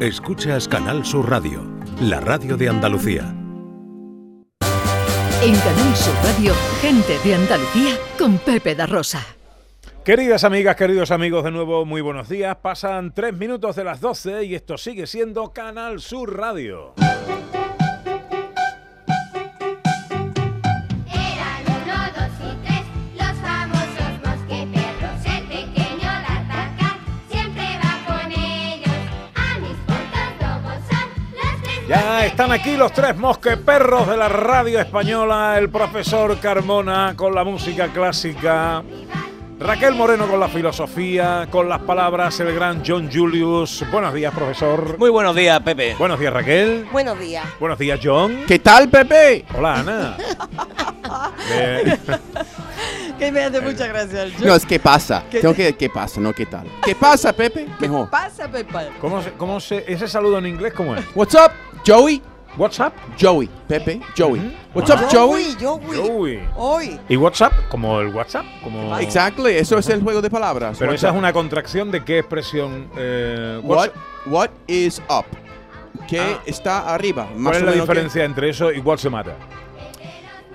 Escuchas Canal Sur Radio, la radio de Andalucía. En Canal Sur Radio, gente de Andalucía con Pepe da Rosa. Queridas amigas, queridos amigos, de nuevo muy buenos días. Pasan tres minutos de las 12 y esto sigue siendo Canal Sur Radio. Ya están aquí los tres mosqueperros de la radio española, el profesor Carmona con la música clásica, Raquel Moreno con la filosofía, con las palabras el gran John Julius. Buenos días, profesor. Muy buenos días, Pepe. Buenos días, Raquel. Buenos días. Buenos días, John. ¿Qué tal, Pepe? Hola, Ana. Eh, Que me hace mucha gracia el No, es ¿qué pasa? Tengo que ¿qué pasa? No, ¿qué tal? ¿Qué pasa, Pepe? Mejor. pasa, Pepe? ¿cómo, se, ¿Cómo se ese saludo en inglés cómo es? What's up, Joey? WhatsApp. Joey. Pepe, Joey. Ujú. What's up, Joey? Joey. Joey. Hoy. ¿Y WhatsApp? Como el WhatsApp. Como... Exactly, eso es el juego de palabras. Pero esa es una contracción de qué expresión. Eh, What, what's- what is up? ¿Qué Ah. está arriba? Más ¿Cuál es la menos, ¿qué- diferencia entre eso y what's the matter?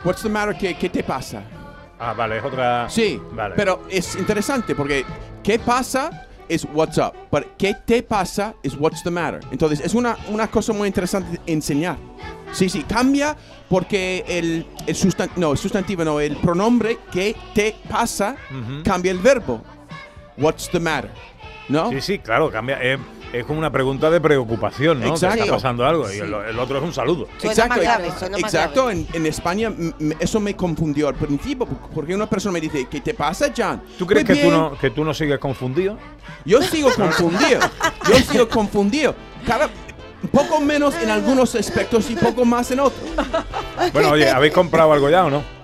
What's the matter? ¿Qué, qué te pasa? Ah, vale, es otra. Sí, Vale. pero es interesante porque ¿qué pasa? Es what's up, pero ¿qué te pasa? es what's the matter. Entonces, es una, una cosa muy interesante enseñar. Sí, sí, cambia porque el, el sustan- no, el sustantivo, no, el pronombre ¿qué te pasa? Ujú. cambia el verbo. What's the matter? ¿No? Sí, sí, claro, cambia. Es, es como una pregunta de preocupación, ¿no? Que Exacto. está pasando algo y el, el otro es un saludo. Suena más grave, suena más exacto. grave. En, en España eso me confundió al principio porque una persona me dice, ¿qué te pasa, John? ¿Tú crees Pues que tú, no, que tú no sigues confundido? Yo sigo confundido. Yo sigo confundido. Cada poco menos en algunos aspectos y poco más en otros. Bueno, oye, ¿habéis comprado algo ya o no?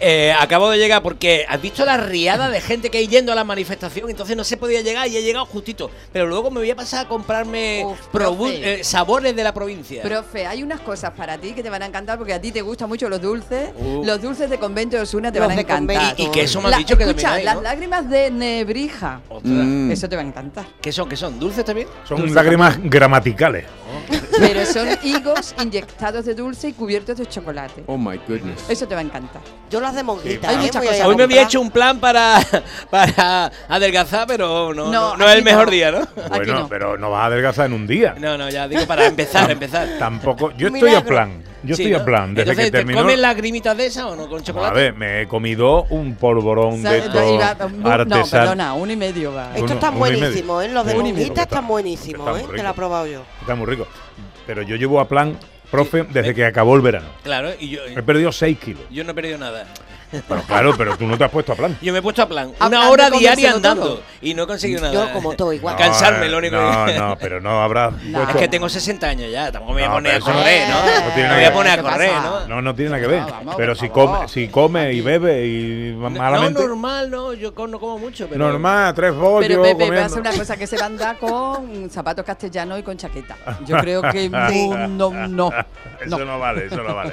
Eh, acabo de llegar porque has visto la riada de gente que hay yendo a la manifestación, entonces no se podía llegar y he llegado justito. Pero luego me voy a pasar a comprarme Uf, probu- profe. eh, sabores de la provincia. Profe, hay unas cosas para ti que te van a encantar porque a ti te gustan mucho los dulces. Uh. Los dulces de convento de Osuna te Los van a encantar. y que eso me has La- dicho que escucha, también hay, las ¿no? lágrimas de Nebrija. Ostras. Mm. Eso te va a encantar. ¿Qué son? ¿Qué son? ¿Dulces también? Son Dulce lágrimas gramaticales. Pero son higos inyectados de dulce y cubiertos de chocolate. Oh my goodness. Eso te va a encantar. Yo las de monguita. Hay ¿eh? muchas cosas. Hoy me había hecho un plan para, para adelgazar, pero no, no, no es el mejor día, ¿no? Bueno, no. pero no vas a adelgazar en un día. No, no, ya digo para empezar, empezar. Tampoco. Yo estoy a plan. Yo Sí, estoy ¿no? a plan. Desde Entonces, que ¿te terminó. comes lagrimitas de esas o no con A chocolate? ver, me he comido un polvorón de estos iba- no, artesanos. perdona, uno y medio va. Estos Uno- están buenísimos, ¿eh? Los de Uno y medio. monguita Está- están buenísimos, ¿eh? Rico. la he probado yo. Está muy rico. Pero yo llevo a plan, profe, desde que acabó el verano. Claro, y yo, He perdido 6 kilos. yo no he perdido nada. Pero claro, pero tú no te has puesto a plan. Yo me he puesto a plan. Una hora diaria andando. todo. Y no he conseguido nada. Yo como todo igual. No, Cansarme, lo único No, que- no, pero no habrás No. puesto- Es que tengo 60 años ya, tampoco me voy a No, poner a pero eso no- correr, ¿no? no tiene me nada voy que a poner a correr, ¿Qué ¿no? No, no tiene nada que ver. No, vamos, pero por si favor. come, si come y bebe y malamente. No, normal, no, yo co- no como mucho, pero... normal, tres bollos. Pero Pepe, voy a comiendo. una cosa que se va a andar con zapatos castellanos y con chaqueta. Yo creo que no, no, no. Eso no. no vale, eso no vale.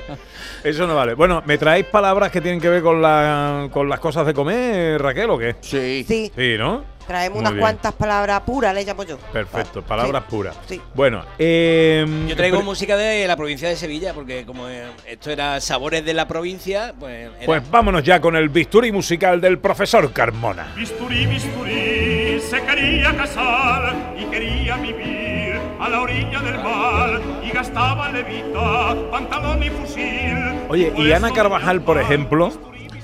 Eso no vale. Bueno, ¿me traéis palabras que tienen que ver con, la, con las cosas de comer, Raquel, o qué? Sí. Sí, Sí, ¿no? traemos Muy unas bien. cuantas palabras puras, le llamo yo. Perfecto, palabras Sí. puras. Sí. Bueno, eh, Yo traigo pero- música de la provincia de Sevilla, porque como eh, esto era sabores de la provincia, pues... era- Pues vámonos ya con el bisturí musical del profesor Carmona. Bisturí, bisturí, se quería casar y quería vivir a la orilla del mar y gastaba levita, pantalón y fusil. Oye, y Ana eso Carvajal, por ejemplo.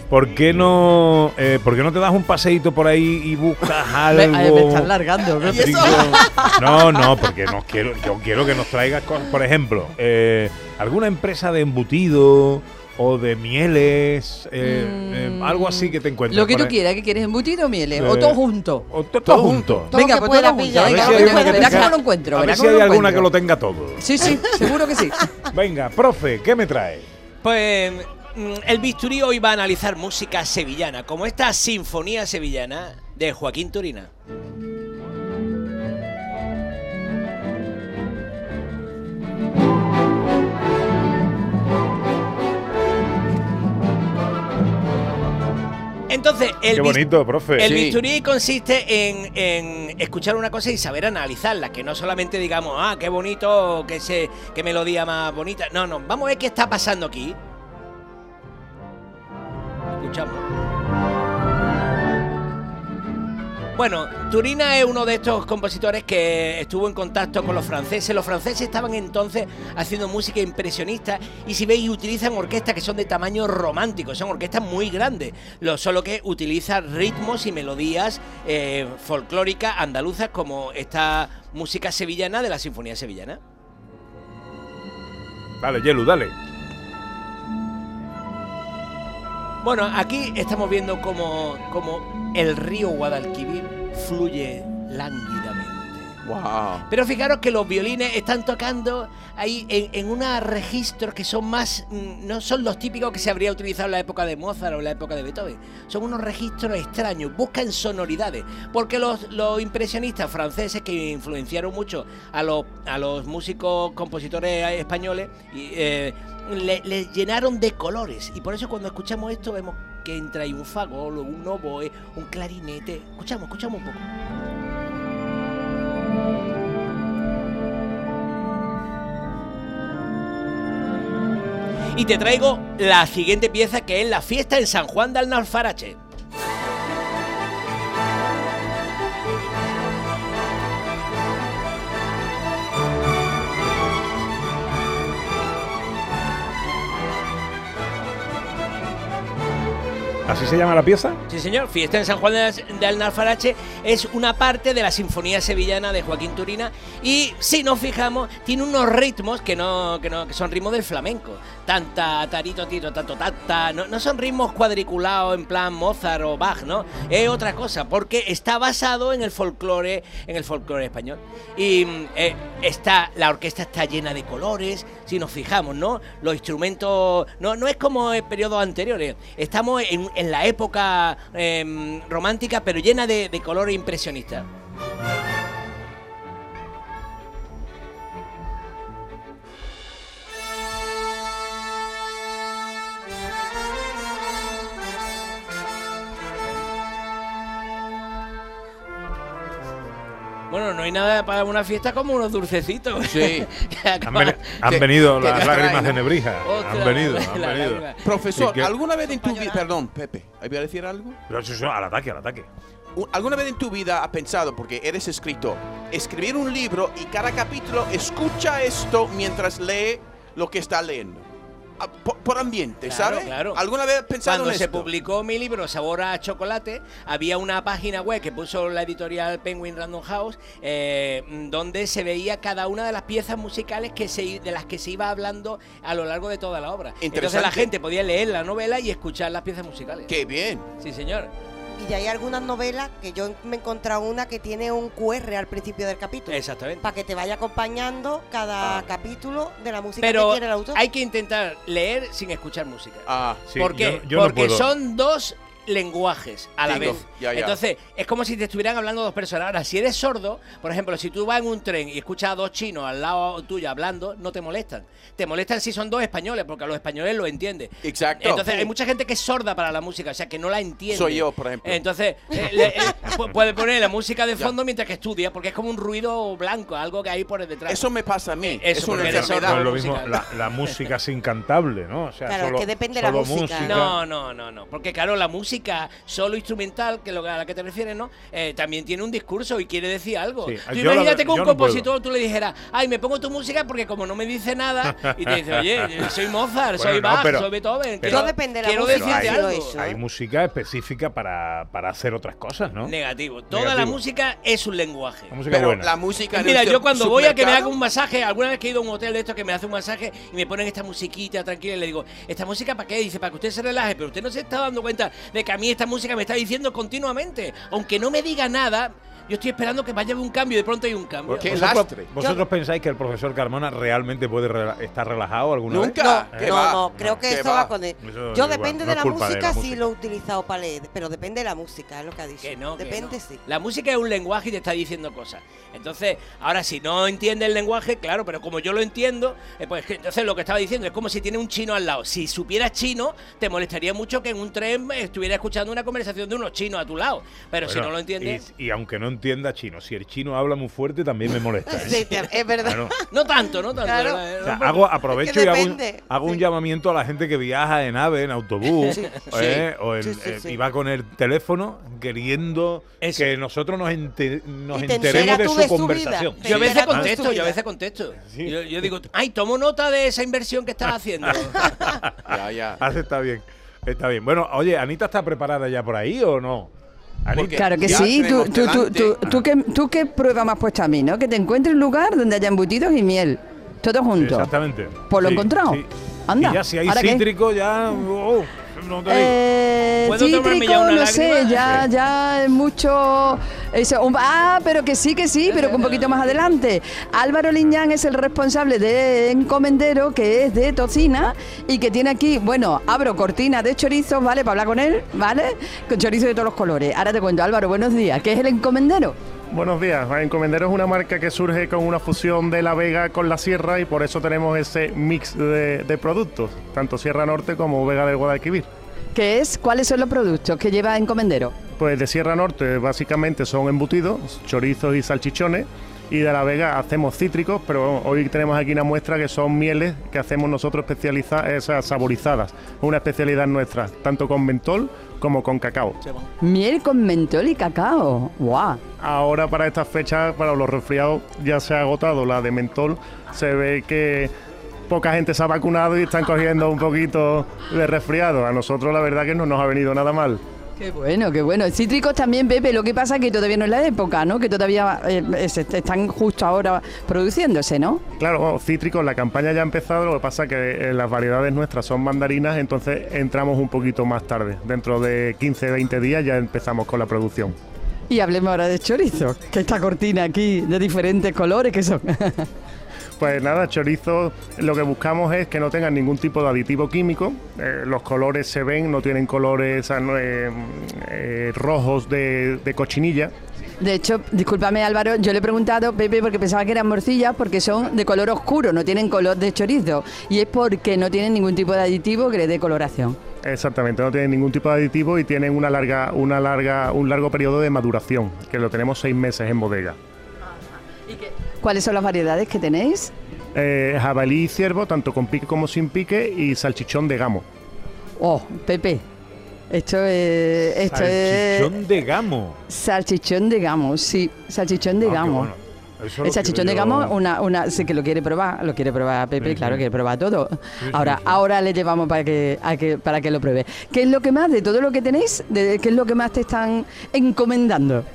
¿Por qué no, eh, ¿por qué no te das un paseíto por ahí y buscas algo? me están largando. Digo, no, no, porque nos quiero, yo quiero que nos traigas cosas, por ejemplo, eh, alguna empresa de embutido o de mieles, eh, eh, Mm, algo así que te encuentres. Lo que tú quieras, que quieres embutido o mieles, Eh, o todo junto. O to- todo junto. Todo Venga, que pues pueda todo junto. pillar, A ver Venga, verás cómo lo encuentro. A ver si hay alguna que lo tenga todo. Sí, sí, seguro que sí. Venga, profe, ¿qué me trae? Pues el bisturí hoy va a analizar música sevillana, como esta sinfonía sevillana de Joaquín Turina. Entonces, el Qué bis- bonito, profe. El Sí. bisturí consiste en, en escuchar una cosa y saber analizarla, que no solamente digamos, ah, qué bonito, qué, se, qué melodía más bonita. No, no, vamos a ver qué está pasando aquí. Bueno, Turina es uno de estos compositores que estuvo en contacto con los franceses. Los franceses estaban entonces haciendo música impresionista y si veis utilizan orquestas que son de tamaño romántico, son orquestas muy grandes, lo, solo que utilizan ritmos y melodías eh, folclóricas andaluzas como esta música sevillana de la Sinfonía Sevillana. Dale, Yelu, dale. Bueno, aquí estamos viendo como, como el río Guadalquivir fluye lánguidamente. Pero fijaros que los violines están tocando ahí en, unos registros que son más. mm, No son los típicos que se habría utilizado en la época de Mozart o en la época de Beethoven. Son unos registros extraños, buscan sonoridades. Porque los, los impresionistas franceses que influenciaron mucho a los, a los músicos compositores españoles eh, le, le llenaron de colores. Y por eso cuando escuchamos esto vemos que entra ahí un fagol, un oboe, un clarinete. Escuchamos, escuchamos un poco. Y te traigo la siguiente pieza que es la fiesta en San Juan de Alnalfarache. ¿Así se llama la pieza? Sí, señor. Fiesta en San Juan de Alnalfarache es una parte de la Sinfonía Sevillana de Joaquín Turina y si nos fijamos tiene unos ritmos que no que, no, que son ritmos del flamenco. Tanta, tarito, tito, tanto, tata. No, no son ritmos cuadriculados en plan Mozart o Bach, ¿no? Es otra cosa porque está basado en el folclore en el folclore español y mm, eh, está la orquesta está llena de colores. Si nos fijamos, ¿no? Los instrumentos no no es como en periodos anteriores. Estamos en, en la época em, romántica, pero llena de, de color impresionista. Bueno, no hay nada para una fiesta como unos dulcecitos. Sí. Que Han, venido que las lágrimas de. Nebrija. Otra han venido, han la venido. lágrima. Profesor. ¿alguna vez en tu vida... Perdón, Pepe, ¿voy a decir algo? Pero eso es al ataque, al ataque. ¿Alguna vez en tu vida has pensado, porque eres escritor, escribir un libro y cada capítulo escucha esto mientras lee lo que está leyendo? Ah, Por, por ambiente, Claro, ¿sabes? claro. ¿Alguna vez has pensado Cuando en se esto? publicó mi libro Sabor a Chocolate, había una página web que puso la editorial Penguin Random House, eh, donde se veía cada una de las piezas musicales que se, de las que se iba hablando a lo largo de toda la obra. Entonces la gente podía leer la novela y escuchar las piezas musicales. ¡Qué bien! Sí, señor. Y hay algunas novelas que yo me he encontrado una que tiene un QR al principio del capítulo. Exactamente. Para que te vaya acompañando cada Ah. capítulo de la música Pero que quiere el autor. hay que intentar leer sin escuchar música. Ah, Sí, ¿Por qué? yo- yo no Porque puedo. son dos lenguajes a la Digo, vez. ya, ya. Entonces, es como si te estuvieran hablando dos personas. Ahora, si eres sordo, por ejemplo, si tú vas en un tren y escuchas a dos chinos al lado tuyo hablando, no te molestan. Te molestan si son dos españoles, porque a los españoles lo entienden. Exacto. Entonces, Sí. hay mucha gente que es sorda para la música, o sea, que no la entiende. Soy yo, por ejemplo. Entonces, eh, le- eh, pu- puede poner la música de fondo mientras que estudia, porque es como un ruido blanco, algo que hay por detrás. Eso me pasa a mí. Eso, es una sordo. enfermedad. No es lo mismo la, la música sin cantable, ¿no? O sea, Claro, solo, que depende de la solo música. No, no, no, no. Porque claro, la música solo instrumental, que lo a la que te refieres, ¿no? Eh, también tiene un discurso y quiere decir algo. Sí, Tú yo la imagínate que un no compositor tú le dijeras, ay, me pongo tu música porque como no me dice nada, y te dice, oye, yo soy Mozart, Bueno, soy no, Bach, pero- soy Beethoven. pero- quiero, de la quiero música, decirte hay- algo. eso. Hay música específica para, para hacer otras cosas, ¿no? Negativo. Toda la música es un lenguaje. La música Pero buena. la música Mira, el yo cuando voy a que me haga un masaje, alguna vez que he ido a un hotel de estos que me hace un masaje y me ponen esta musiquita tranquila y le digo, ¿esta música para qué? Dice, para que usted se relaje, pero usted no se está dando cuenta de que a mí esta música me está diciendo continuamente, aunque no me diga nada. Yo estoy esperando que vaya a haber un cambio y de pronto hay un cambio. Qué ¿Vosotros, lastre. vosotros pensáis que el profesor Carmona realmente puede estar relajado alguna Nunca. vez? ¿Qué no, va? no, creo que ¿Qué eso va? va con él. Eso Yo igual, depende no de la culpa de la música, sí música. lo he utilizado para leer, pero depende de la música, es lo que ha dicho. Que no, que depende, no. sí. La música es un lenguaje y te está diciendo cosas. Entonces, ahora si no entiende el lenguaje, claro, pero como yo lo entiendo, eh, pues entonces lo que estaba diciendo es como si tiene un chino al lado. Si supieras chino, te molestaría mucho que en un tren estuviera escuchando una conversación de unos chinos a tu lado. Pero si no lo entiendes, Y, y aunque no entienda chino, si el chino habla muy fuerte también me molesta. ¿eh? Sí, es verdad. Claro. no tanto, no tanto. Claro. ¿verdad? O sea, Hombre, hago, aprovecho Es que y hago un, llamamiento a la gente que viaja en AVE, en autobús, ¿eh? o en- Sí, sí, eh, sí. y va con el teléfono queriendo Eso. que nosotros nos, ente- nos enteremos de su conversación. Yo a veces contesto, yo a veces contesto. Sí. Yo, yo digo, ay, tomo nota de esa inversión que estás haciendo. Ya, ya. Hace, está bien, está bien. Bueno, oye, ¿Anita está preparada ya por ahí o no? Porque- Claro que Ya sí, tú, tú, tú, tú, tú qué, tú qué prueba me has puesto a mí, ¿no? Que te encuentres un lugar donde haya embutidos y miel, todo junto. Exactamente. Pues lo Sí, encontrado. sí. Anda, Y ya si hay cítrico, ya. oh, no te. Eh, ¿Puedo tomarme cítrico, ya una no sé, ya, ya es mucho. Eso, un- ah, pero que sí, que sí, pero que un poquito más adelante. Álvaro Liñán es el responsable de Encomendero, que es de Tocina y que tiene aquí, bueno, abro cortina de chorizos, ¿vale? Para hablar con él, ¿vale? Con chorizos de todos los colores. Ahora te cuento, Álvaro, buenos días. ¿Qué es el Encomendero? Buenos días. Encomendero es una marca que surge con una fusión de la Vega con la Sierra y por eso tenemos ese mix de, de productos, tanto Sierra Norte como Vega del Guadalquivir. ¿Qué es? ¿Cuáles son los productos que lleva Encomendero? Pues de Sierra Norte básicamente son embutidos, chorizos y salchichones. Y de la Vega hacemos cítricos, pero hoy tenemos aquí una muestra que son mieles que hacemos nosotros especializadas, esas saborizadas. Una especialidad nuestra, tanto con mentol como con cacao. Miel con mentol y cacao. ¡Guau! Ahora para estas fechas, para los resfriados, ya se ha agotado la de mentol. Se ve que poca gente se ha vacunado y están cogiendo un poquito de resfriado. A nosotros la verdad que no nos ha venido nada mal. Qué bueno, qué bueno. Cítricos también, Pepe. Lo que pasa es que todavía no es la época, ¿no? Que todavía eh, se- están justo ahora produciéndose, ¿no? Claro, bueno, cítricos, la campaña ya ha empezado, lo que pasa que eh, las variedades nuestras son mandarinas, entonces entramos un poquito más tarde. Dentro de 15, 20 días ya empezamos con la producción. Y hablemos ahora de chorizo, que esta cortina aquí de diferentes colores que son. Pues nada, chorizo, lo que buscamos es que no tengan ningún tipo de aditivo químico. Eh, los colores se ven, no tienen colores eh, eh, rojos de, de cochinilla. De hecho, discúlpame Álvaro, yo le he preguntado, Pepe, porque pensaba que eran morcillas, porque son de color oscuro, no tienen color de chorizo. Y es porque no tienen ningún tipo de aditivo que le dé coloración. Exactamente, no tienen ningún tipo de aditivo y tienen una larga, una larga, un largo periodo de maduración, que lo tenemos seis meses en bodega. ¿Cuáles son las variedades que tenéis? Eh, jabalí y ciervo, tanto con pique como sin pique, y salchichón de gamo. Oh, Pepe, esto es... Esto es Salchichón de gamo. salchichón de gamo, sí, salchichón de Ah, gamo. bueno. El salchichón de yo. gamo, una, una, sí que lo quiere probar, lo quiere probar Pepe, Sí, claro, sí. quiere probar todo. sí, ahora, sí. ahora le llevamos para que, a que, para que lo pruebe. ¿Qué es lo que más, de todo lo que tenéis, de, qué es lo que más te están encomendando?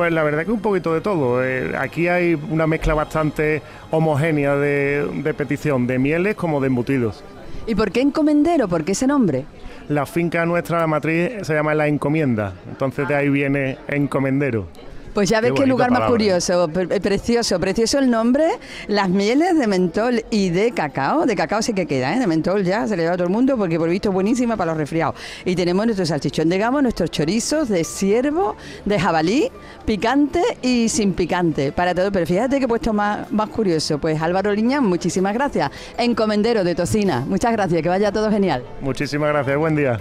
Pues la verdad que un poquito de todo. Eh, aquí hay una mezcla bastante homogénea de, de petición, de mieles como de embutidos. ¿Y por qué encomendero? ¿Por qué ese nombre? La finca nuestra, la matriz, se llama La Encomienda. Entonces de ahí viene Encomendero. Pues ya ves Qué lugar más curioso, pre- eh, precioso, precioso el nombre, las mieles de mentol y de cacao, de cacao sí que queda, ¿eh? de mentol ya se le da a todo el mundo porque por lo visto es buenísima para los resfriados. Y tenemos nuestro salchichón de gamo, nuestros chorizos de ciervo, de jabalí, picante y sin picante, para todo. Pero fíjate que he puesto más, más curioso, pues Álvaro Liñán, muchísimas gracias, encomendero de Tocina, muchas gracias, que vaya todo genial. Muchísimas gracias, buen día.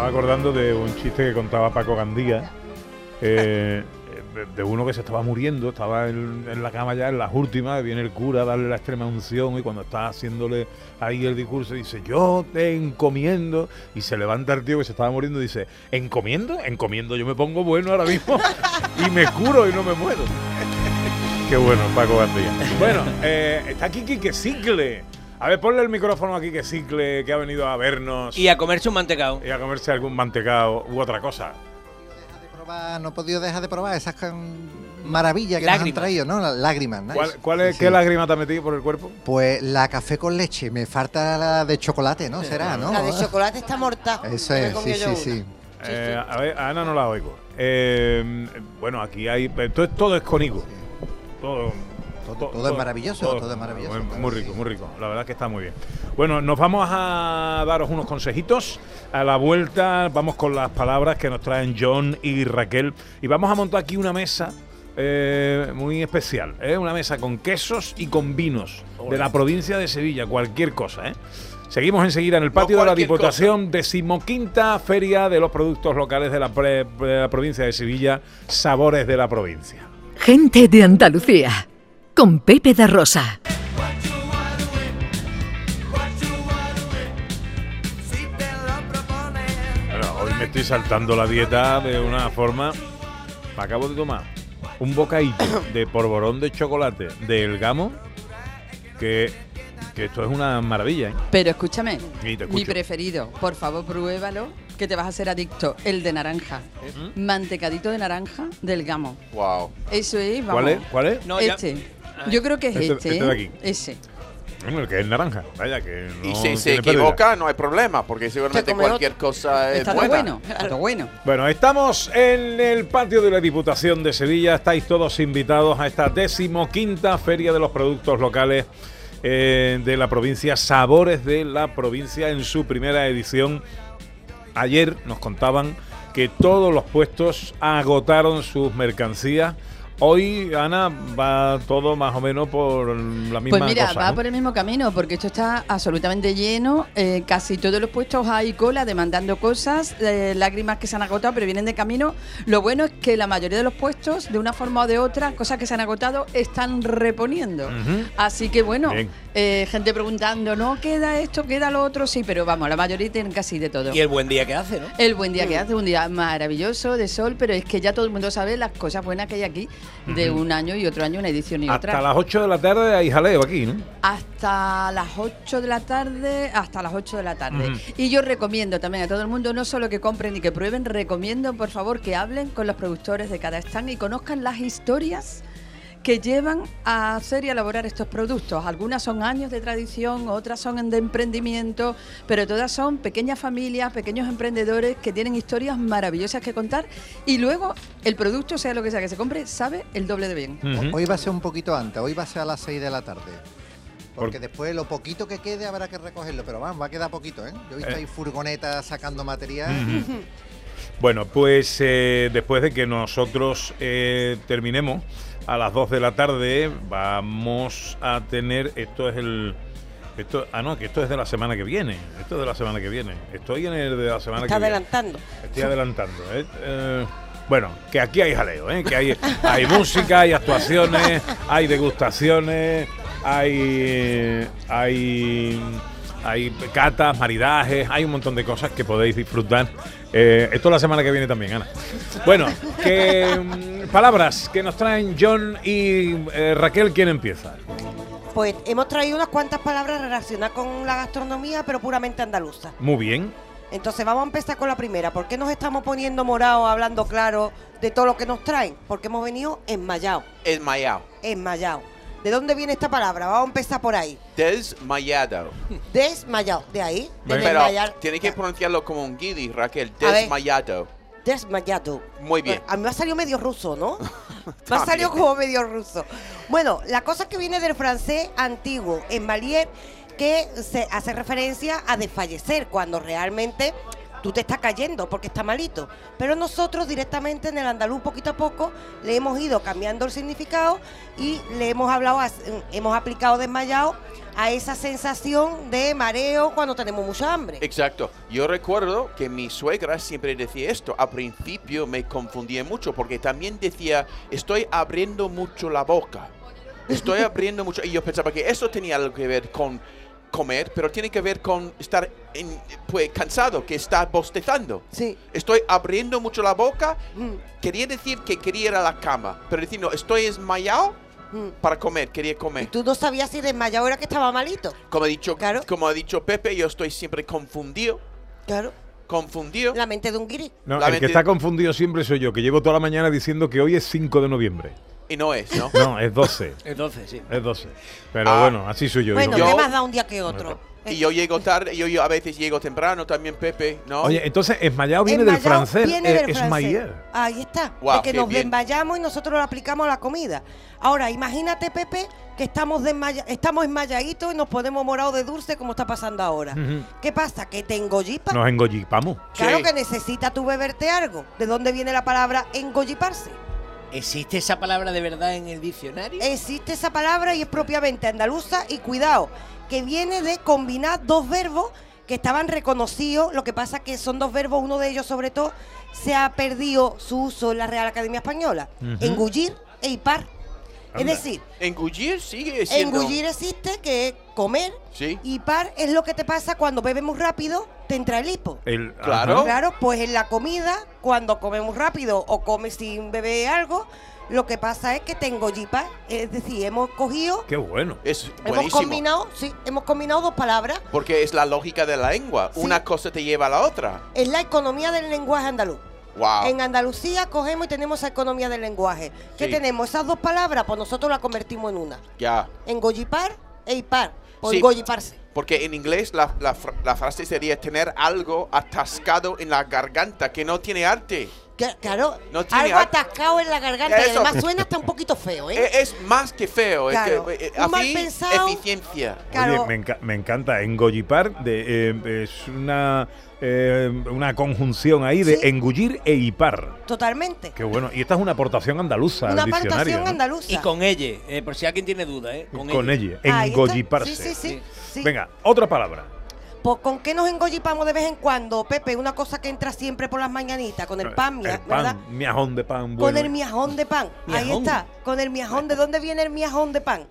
Estaba acordando de un chiste que contaba Paco Gandía. eh, de, uno que se estaba muriendo, estaba en, en la cama ya en las últimas, viene el cura a darle la extrema unción y cuando está haciéndole ahí el discurso dice, yo te encomiendo y se levanta el tío que se estaba muriendo y dice, ¿encomiendo? Encomiendo, yo me pongo bueno ahora mismo y me curo y no me muero. Qué bueno, Paco Gandía. Bueno, eh, está aquí Quique Cicle. A ver, ponle el micrófono a Quique Cicle que ha venido a vernos y a comerse un mantecao. y a comerse algún mantecado u otra cosa. de probar, no he podido dejar de probar esas maravillas que Lágrimas. nos han traído, ¿no? Las lágrimas, ¿no? ¿Cuál, cuál es, Sí, ¿Qué lágrima te ha metido por el cuerpo? Pues la café con leche, me falta la de chocolate, ¿no? Será, ¿no? La de chocolate está mortal. Eso es, sí, sí, sí. Eh, a ver, a Ana no la oigo. Eh, bueno, aquí hay. Entonces todo es con higo. Todo, todo es maravilloso, todo es maravilloso, Muy, claro muy que rico, sí. muy rico. La verdad es que está muy bien. Bueno, nos vamos a daros unos consejitos. A la vuelta vamos con las palabras que nos traen John y Raquel. Y vamos a montar aquí una mesa. eh, muy especial, ¿eh? una mesa con quesos y con vinos de la provincia de Sevilla, cualquier cosa. ¿eh? Seguimos enseguida en el patio de la Diputación, decimoquinta Feria de los Productos Locales de la, pre- de la provincia de Sevilla, Sabores de la Provincia. Gente de Andalucía. Con Pepe da Rosa. Bueno, hoy me estoy saltando la dieta de una forma. Me acabo de tomar un bocadillo de porborón de chocolate del gamo. Que, que esto es una maravilla, ¿eh? Pero escúchame, mi preferido, por favor pruébalo, que te vas a ser adicto, el de naranja. Mantecadito de naranja del gamo. Wow. Eso es, vamos. ¿Cuál es? ¿Cuál es? No, ya- este. Yo creo que es Este- este. este de ¿eh? aquí. Ese. Bueno, el que es naranja. Vaya, que no y si se pérdida. equivoca, no hay problema, porque seguramente cualquier cosa es Está buena. bueno, está bueno. Bueno, estamos en el patio de la Diputación de Sevilla. Estáis todos invitados a esta decimoquinta Feria de los Productos Locales eh, de la provincia, Sabores de la provincia, en su primera edición. Ayer nos contaban que todos los puestos agotaron sus mercancías. Hoy, Ana, va todo más o menos por la misma Pues mira, cosa. va ¿no? por el mismo camino, porque esto está absolutamente lleno. eh, casi todos los puestos hay cola demandando cosas, eh, lágrimas que se han agotado, pero vienen de camino. Lo bueno es que la mayoría de los puestos, de una forma o de otra, cosas que se han agotado, están reponiendo. Así que bueno, eh, gente preguntando, ¿no queda esto, queda lo otro? Sí, pero vamos, la mayoría tienen casi de todo. Y el buen día que hace, ¿no? El buen día que hace, un día maravilloso de sol, pero es que ya todo el mundo sabe las cosas buenas que hay aquí, de un año y otro año, una edición y otra. Hasta las 8 de la tarde hay jaleo aquí, ¿no? Hasta las 8 de la tarde, hasta las 8 de la tarde. Ujú. Y yo recomiendo también a todo el mundo, no solo que compren y que prueben, recomiendo por favor que hablen con los productores de cada stand y conozcan las historias que llevan a hacer y a elaborar estos productos. Algunas son años de tradición, otras son de emprendimiento, pero todas son pequeñas familias, pequeños emprendedores que tienen historias maravillosas que contar y luego el producto, sea lo que sea que se compre, sabe el doble de bien. Hoy va a ser un poquito antes, hoy va a ser a las 6 de la tarde. Porque Por- después lo poquito que quede habrá que recogerlo, pero vamos, va a quedar poquito, ¿eh? Yo he visto Eh. ahí furgonetas sacando material. Bueno, pues eh, después de que nosotros eh, terminemos a las 2 de la tarde, vamos a tener. Esto es el. Esto, ah, no, que esto es de la semana que viene. Esto es de la semana que viene. Estoy en el de la semana Está que viene. adelantando. Estoy adelantando. ¿eh? Eh, bueno, que aquí hay jaleo, ¿eh? que hay, hay música, hay actuaciones, hay degustaciones, hay, hay, hay catas, maridajes, hay un montón de cosas que podéis disfrutar. Eh, esto es la semana que viene también, Ana. Bueno, que, mm, palabras que nos traen John y eh, Raquel, ¿quién empieza? Pues hemos traído unas cuantas palabras relacionadas con la gastronomía, pero puramente andaluza. Muy bien. Entonces vamos a empezar con la primera. ¿Por qué nos estamos poniendo morados, hablando claro de todo lo que nos traen? Porque hemos venido enmayados, Esmayado. enmayados. ¿De dónde viene esta palabra? Vamos a empezar por ahí. Desmayado. Desmayado. De ahí. De Bueno. Pero desmayar. tiene que pronunciarlo como un guiri, Raquel. Desmayado. Desmayado. Muy bien. A mí me ha salido medio ruso, ¿no? me ha salido como medio ruso. Bueno, la cosa que viene del francés antiguo, en Malier, que se hace referencia a desfallecer, cuando realmente tú te estás cayendo porque está malito. Pero nosotros directamente en el andaluz, poquito a poco, le hemos ido cambiando el significado y le hemos hablado, hemos aplicado desmayado a esa sensación de mareo cuando tenemos mucha hambre. Exacto. Yo recuerdo que mi suegra siempre decía esto. Al principio me confundía mucho porque también decía, estoy abriendo mucho la boca. Estoy abriendo mucho. Y yo pensaba que eso tenía algo que ver con comer, pero tiene que ver con estar en- pues, cansado, que está bostezando. Sí. Estoy abriendo mucho la boca. Mm, Quería decir que quería ir a la cama, pero decir, no, estoy desmayado mm. para comer, quería Y comer. tú no sabías si desmayado era que estaba malito. Como ha dicho, Claro. como ha dicho Pepe, yo estoy siempre confundido, Claro. confundido. La mente de un guiri. No, La el que está confundido siempre soy yo, que llevo toda la mañana diciendo que hoy es 5 de noviembre. Y no es, ¿no? No, es 12. Entonces, sí. Es 12. Pero Ah. bueno, así soy yo. Bueno, hijo ¿qué mío. más da un día que otro? Y yo llego tarde, yo, yo a veces llego temprano también, Pepe, ¿no? Oye, entonces, esmayado viene del francés. viene eh, del esmailler. francés. Ahí está. Guau, de que qué nos bien. desmayamos y nosotros lo aplicamos a la comida. Ahora, imagínate, Pepe, que estamos, desmaya- estamos esmayaditos y nos ponemos morados de dulce como está pasando ahora. ¿Qué pasa? Que te engollipa. Nos engollipamos. Claro Sí. que necesita tú beberte algo. ¿De dónde viene la palabra engolliparse? ¿Existe esa palabra de verdad en el diccionario? Existe esa palabra y es propiamente andaluza y cuidado, que viene de combinar dos verbos que estaban reconocidos, lo que pasa que son dos verbos, uno de ellos sobre todo se ha perdido su uso en la Real Academia Española, engullir e hipar. Es decir, Engullir sigue siendo... engullir existe que es comer, Sí. hipar es lo que te pasa cuando bebes muy rápido, te entra el hipo. El, Claro. Claro, pues en la comida, cuando comemos rápido o comes sin beber algo, lo que pasa es que tengo jipa. Es decir, hemos cogido, Qué bueno. Es hemos combinado, sí, hemos combinado dos palabras. Porque es la lógica de la lengua. Sí. Una cosa te lleva a la otra. Es la economía del lenguaje andaluz. Wow. En Andalucía cogemos y tenemos esa economía del lenguaje. ¿Qué Sí. tenemos? Esas dos palabras, pues nosotros las convertimos en una. Ya. Engollipar e hipar. O Sí. engolliparse. Porque en inglés la, la fra- la frase sería tener algo atascado en la garganta que no tiene arte. Que- Claro, No tiene algo atascado en la garganta y además suena hasta un poquito feo, ¿eh? E- Es, más que feo. es Claro. que, eh, Un mal pensado. eficiencia. Claro. Oye, me, enca- me encanta. Engollipar de, eh, es una, eh, una conjunción ahí de Sí. engullir e hipar. Totalmente. Qué bueno. Y esta es una aportación andaluza Una al ¿no? andaluza. Y con ella, eh, por si alguien tiene duda, ¿eh? Con, Con ella. ella. Engolliparse. Sí, sí, sí. sí. Venga, otra palabra. Pues con qué nos engollipamos de vez en cuando, Pepe, una cosa que entra siempre por las mañanitas, con el pan, mia- El pan, ¿verdad? miajón de pan. Con el miajón de pan. Ahí está, con el miajón. ¿De dónde viene el miajón de pan?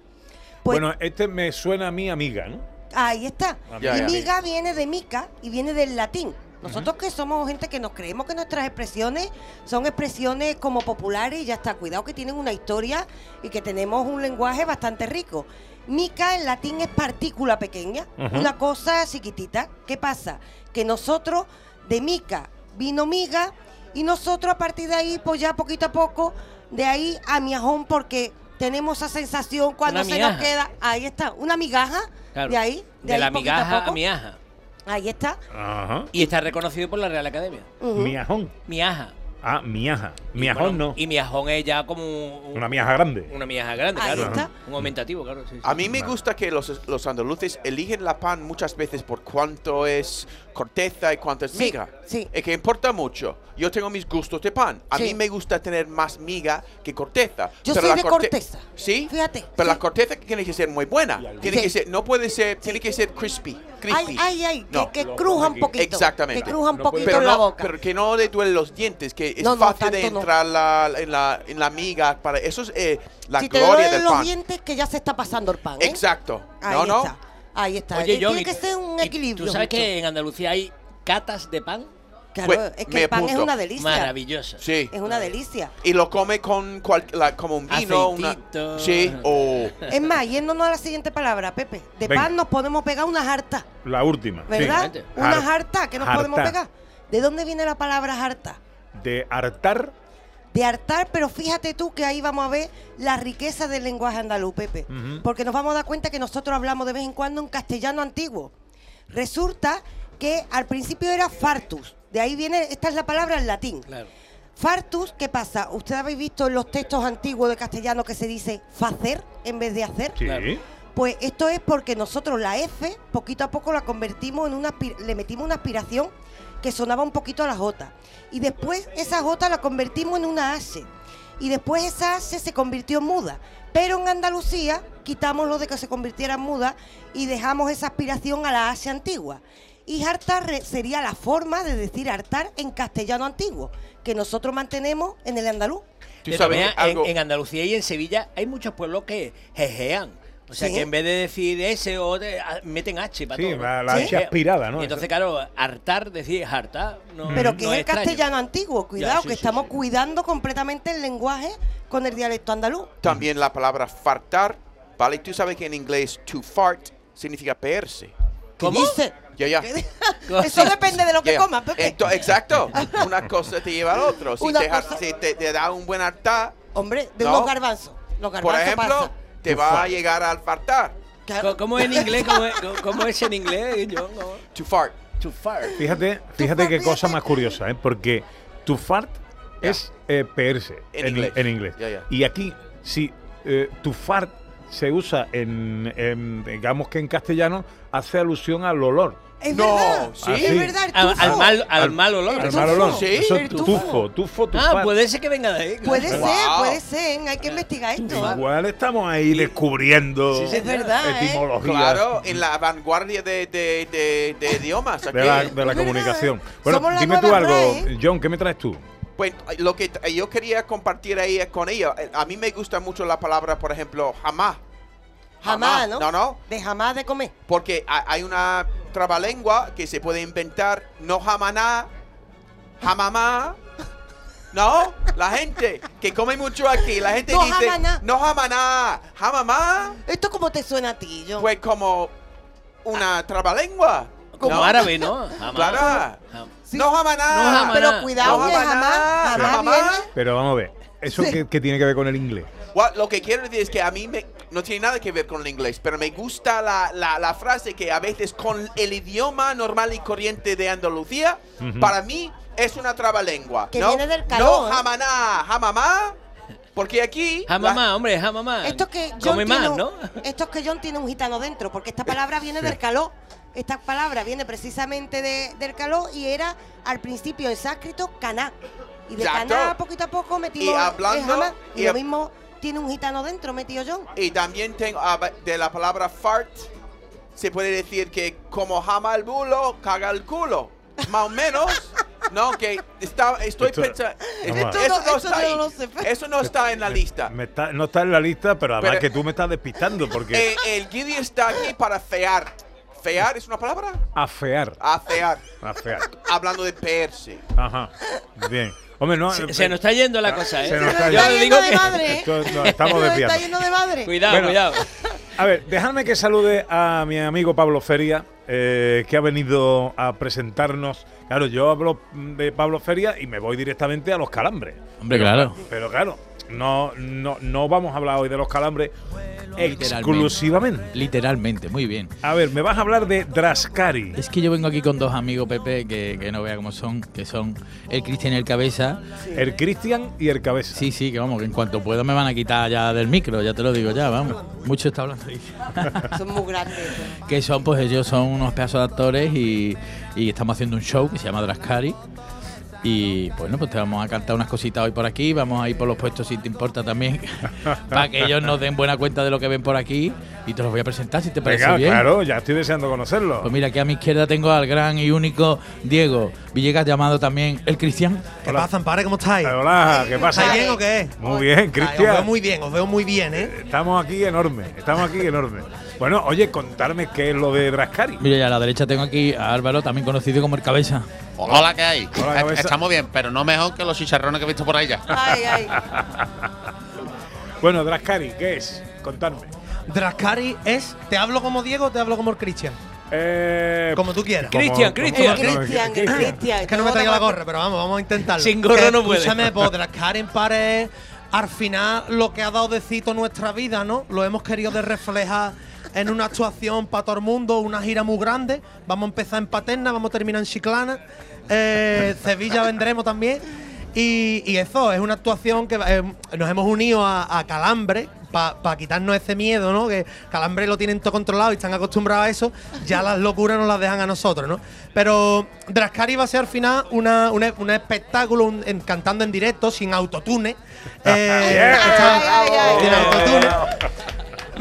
Pues bueno, este me suena a mi amiga, ¿no? Ahí está. Ya, y ya. miga viene de mica y viene del latín. Nosotros que somos gente que nos creemos que nuestras expresiones son expresiones como populares y ya está. Cuidado que tienen una historia y que tenemos un lenguaje bastante rico. Mica en latín es partícula pequeña, una cosa chiquitita. ¿Qué pasa? Que nosotros de mica vino miga y nosotros a partir de ahí, pues ya poquito a poco, de ahí a miajón porque tenemos esa sensación cuando se nos queda, ahí está, una migaja, Claro. de ahí, de, De, ahí la a migaja a, poco. miaja. Ahí está. Ajá. Y está reconocido por la Real Academia. Ujú. Miajón. Miaja. Ah, miaja. Miajón bueno, no. Y miajón es ya como un- Una miaja grande. Una miaja grande, Ahí claro. está. Un aumentativo, claro. sí, sí. A mí me gusta que los, los andaluces eligen la pan muchas veces por cuánto es corteza y cuánto es Sí, miga. sí. Es que importa mucho. Yo tengo mis gustos de pan. A Sí. mí me gusta tener más miga que corteza. Yo Pero soy la de corte- corteza. ¿Sí? Fíjate, Pero sí. la corteza tiene que ser muy buena. Tiene Sí. que ser, no puede ser, tiene que ser crispy. crispy. Ay, ay, ay, que, No. que cruja un poquito. Exactamente. Que cruja un No poquito pero en la no, boca. pero que no le duelen los dientes, que es No, no, fácil de no. entrar la- en, la, en la miga. Para, eso es eh, la si te gloria duelen del los pan. dientes, que ya se está pasando el pan. ¿eh? Exacto. Ahí no, no. está. Ahí está. Oye, Eh, John, Tiene ¿y- que ser un equilibrio. ¿Tú sabes mucho. que en Andalucía hay catas de pan? Claro, Pues, es que el pan es una delicia. Maravillosa. Sí. Es una delicia. Y lo come con cual- la- como un vino. Una, sí, o Es más, yéndonos a la siguiente palabra, Pepe. De Venga. pan nos podemos pegar unas hartas, La última. ¿verdad? Har- hartas que nos harta. podemos pegar. ¿De dónde viene la palabra harta? De hartar. de hartar, pero fíjate tú que ahí vamos a ver la riqueza del lenguaje andaluz, Pepe. Porque nos vamos a dar cuenta que nosotros hablamos de vez en cuando en castellano antiguo. Resulta que al principio era fartus. De ahí viene, esta es la palabra en latín. Claro. Fartus, ¿qué pasa? ¿Ustedes habéis visto en los textos antiguos de castellano que se dice facer en vez de hacer? Sí. Claro. Pues esto es porque nosotros la F, poquito a poco la convertimos en una, le metimos una aspiración que sonaba un poquito a la J. Y después esa J la convertimos en una H. Y después esa H se convirtió en muda. Pero en Andalucía quitamos lo de que se convirtiera en muda y dejamos esa aspiración a la H antigua. Y hartar sería la forma de decir hartar en castellano antiguo, que nosotros mantenemos en el andaluz. tú sabes algo. en, en Andalucía y en Sevilla hay muchos pueblos que jejean. O sea Sí. que en vez de decir S o de, a- meten H para Sí, todo. la- la Sí. H aspirada, ¿no? Y entonces, claro, hartar, decir hartar, no Pero no que es el extraño. castellano antiguo, cuidado, sí, que sí, estamos sí. cuidando completamente el lenguaje con el dialecto andaluz. También la palabra fartar, ¿vale? Tú sabes que en inglés to fart significa peerse. ¿Cómo? dice? Ya, ya. Eso depende de lo que Yeah. comas. Ento- exacto. Una cosa te lleva al otro. Si, Una te, si te, te da un buen hartar, Hombre, de No. unos garbanzos. Los Por garbanzos ejemplo, pasa. Te va a llegar al fartar. Co- ¿Cómo es en inglés? ¿Cómo es, cómo- cómo es en inglés? To fart. To fart. Fíjate, fíjate qué cosa más curiosa, ¿eh? Porque tu fart es eh, peerse En en, inglés. en. Y aquí, si eh, tu fart se usa en, en, digamos que en castellano, hace alusión al olor. Es No, verdad. ¿sí? Es verdad. el Al, al tufo. mal, al mal olor. Al tufo. mal olor. ¿Sí? Eso es tufo. tufo, tufo, tu Ah, puede ser que venga de ahí. claro. Puede ser, puede ser. Hay que investigar esto. Igual estamos ahí descubriendo Sí, sí, Es verdad, ¿eh? Claro, en la vanguardia de, de, de, de idiomas. de la, de Es comunicación. ¿eh? Bueno, Somos dime tú algo, ¿eh? John, ¿qué me traes tú? Pues lo que yo quería compartir ahí con ella, eh, a mí me gusta mucho la palabra, por ejemplo, jamás. Jamás, ¿no? No, no, De jamás de comer. porque ha- hay una trabalengua que se puede inventar, no jamaná, jamamá. No, la gente que come mucho aquí, la gente No dice, jamaná. no jamaná, jamamá, ¿Esto cómo te suena a ti, John? pues como una trabalengua. Como ¿no? árabe, ¿no? Jamás. Claro. Sí. No jamaná. No jamaná. Pero cuidado No jamás. Pero vamos a ver, ¿eso Sí. qué, qué tiene que ver con el inglés? What- lo que quiero decir es que a mí me, no tiene nada que ver con el inglés, pero me gusta la, la- la frase que a veces con el idioma normal y corriente de Andalucía, para mí es una trabalengua. Que ¿no? viene del calor, No jamaná, jamamá, porque aquí... Jamamá, hombre, jamamá. Esto es que John Come tiene más. Esto es que John tiene un gitano dentro, porque esta palabra viene del calor. Esta palabra viene precisamente de- del calor y era al principio en sánscrito caná. Y de Exacto. caná poquito a poco metimos Y el hablando- jamás, y, y lo mismo tiene un gitano dentro metido John. Y también tengo ah, de la palabra fart, se puede decir que como jama el bulo, caga el culo. Más o menos. No, que está, estoy Esto- pensando. ver. Eso no Esto está no lo sé, Eso no está en la lista. Me está- no está en la lista, pero además Pero- que tú me estás despistando porque Eh, el guiri está aquí para fear. ¿Fear es una palabra? afear, Afear. afear. Hablando de perse. Ajá, bien. Hombre, no, Se, eh, se nos está yendo la cosa, ¿eh? se nos está yendo. digo de que- madre. ¿eh? esto- no, estamos desviando. Está de madre. Cuidado, Bueno. cuidado. A ver, dejadme que salude a mi amigo Pablo Feria, eh, que ha venido a presentarnos. Claro, yo hablo de Pablo Feria y me voy directamente a los calambres. Hombre, claro. Pero claro, no, no, no vamos a hablar hoy de los calambres Literalmente. exclusivamente. Literalmente, muy bien. A ver, me vas a hablar de Draskari. Es que yo vengo aquí con dos amigos, Pepe, que, que no vea cómo son, que son el Cristian y el Cabeza. El Cristian y el Cabeza. Sí, sí, que vamos, que en cuanto pueda me van a quitar ya del micro, ya te lo digo ya, vamos. Mucho está hablando ahí. Son muy grandes. que son, pues ellos son unos pedazos de actores y, y estamos haciendo un show que se llama Draskari. Y bueno, pues te vamos a cantar unas cositas hoy por aquí, vamos a ir por los puestos si te importa también, para que ellos nos den buena cuenta de lo que ven por aquí y te los voy a presentar si te parece Venga, bien. claro, ya estoy deseando conocerlo. Pues mira, aquí a mi izquierda tengo al gran y único Diego Villegas, llamado también el Cristian. ¿Qué pasa, Ampare? ¿Cómo estáis? Hola, ¿qué pasa? ¿Estáis bien o qué? Muy bien, Ay, Os veo Cristian. muy bien, os veo muy bien, ¿eh? Estamos aquí enormes, estamos aquí enormes. Bueno, oye, contarme qué es lo de Draskari. Mira, y a la derecha tengo aquí a Álvaro, también conocido como el Cabeza. Hola, ¿qué hay? Hola, Eh, cabeza. Estamos bien, pero no mejor que los chicharrones que he visto por ahí ya. Ay, ay. Bueno, Draskari, ¿qué es? Contadme. Draskari es. ¿Te hablo como Diego o te hablo como el Cristian? Eh, Como tú quieras. Cristian, Cristian. Cristian. Es que no me traiga la gorra, pero vamos, vamos a intentarlo. Sin gorra Que, no puede. Escúchame, pues Draskari en pared, al final lo que ha dado de cito nuestra vida, ¿no? Lo hemos querido de reflejar en una actuación para todo el mundo, una gira muy grande. Vamos a empezar en Paterna, vamos a terminar en Chiclana. Eh, Sevilla vendremos también. Y, y eso, es una actuación que eh, nos hemos unido a, a Calambre para quitarnos ese miedo, ¿no? Que Calambre lo tienen todo controlado y están acostumbrados a eso. Ya las locuras nos las dejan a nosotros, ¿no? Pero Draskari va a ser al final una, una- un espectáculo un- en- cantando en directo, sin autotune. Eh, está- ay. sin autotune.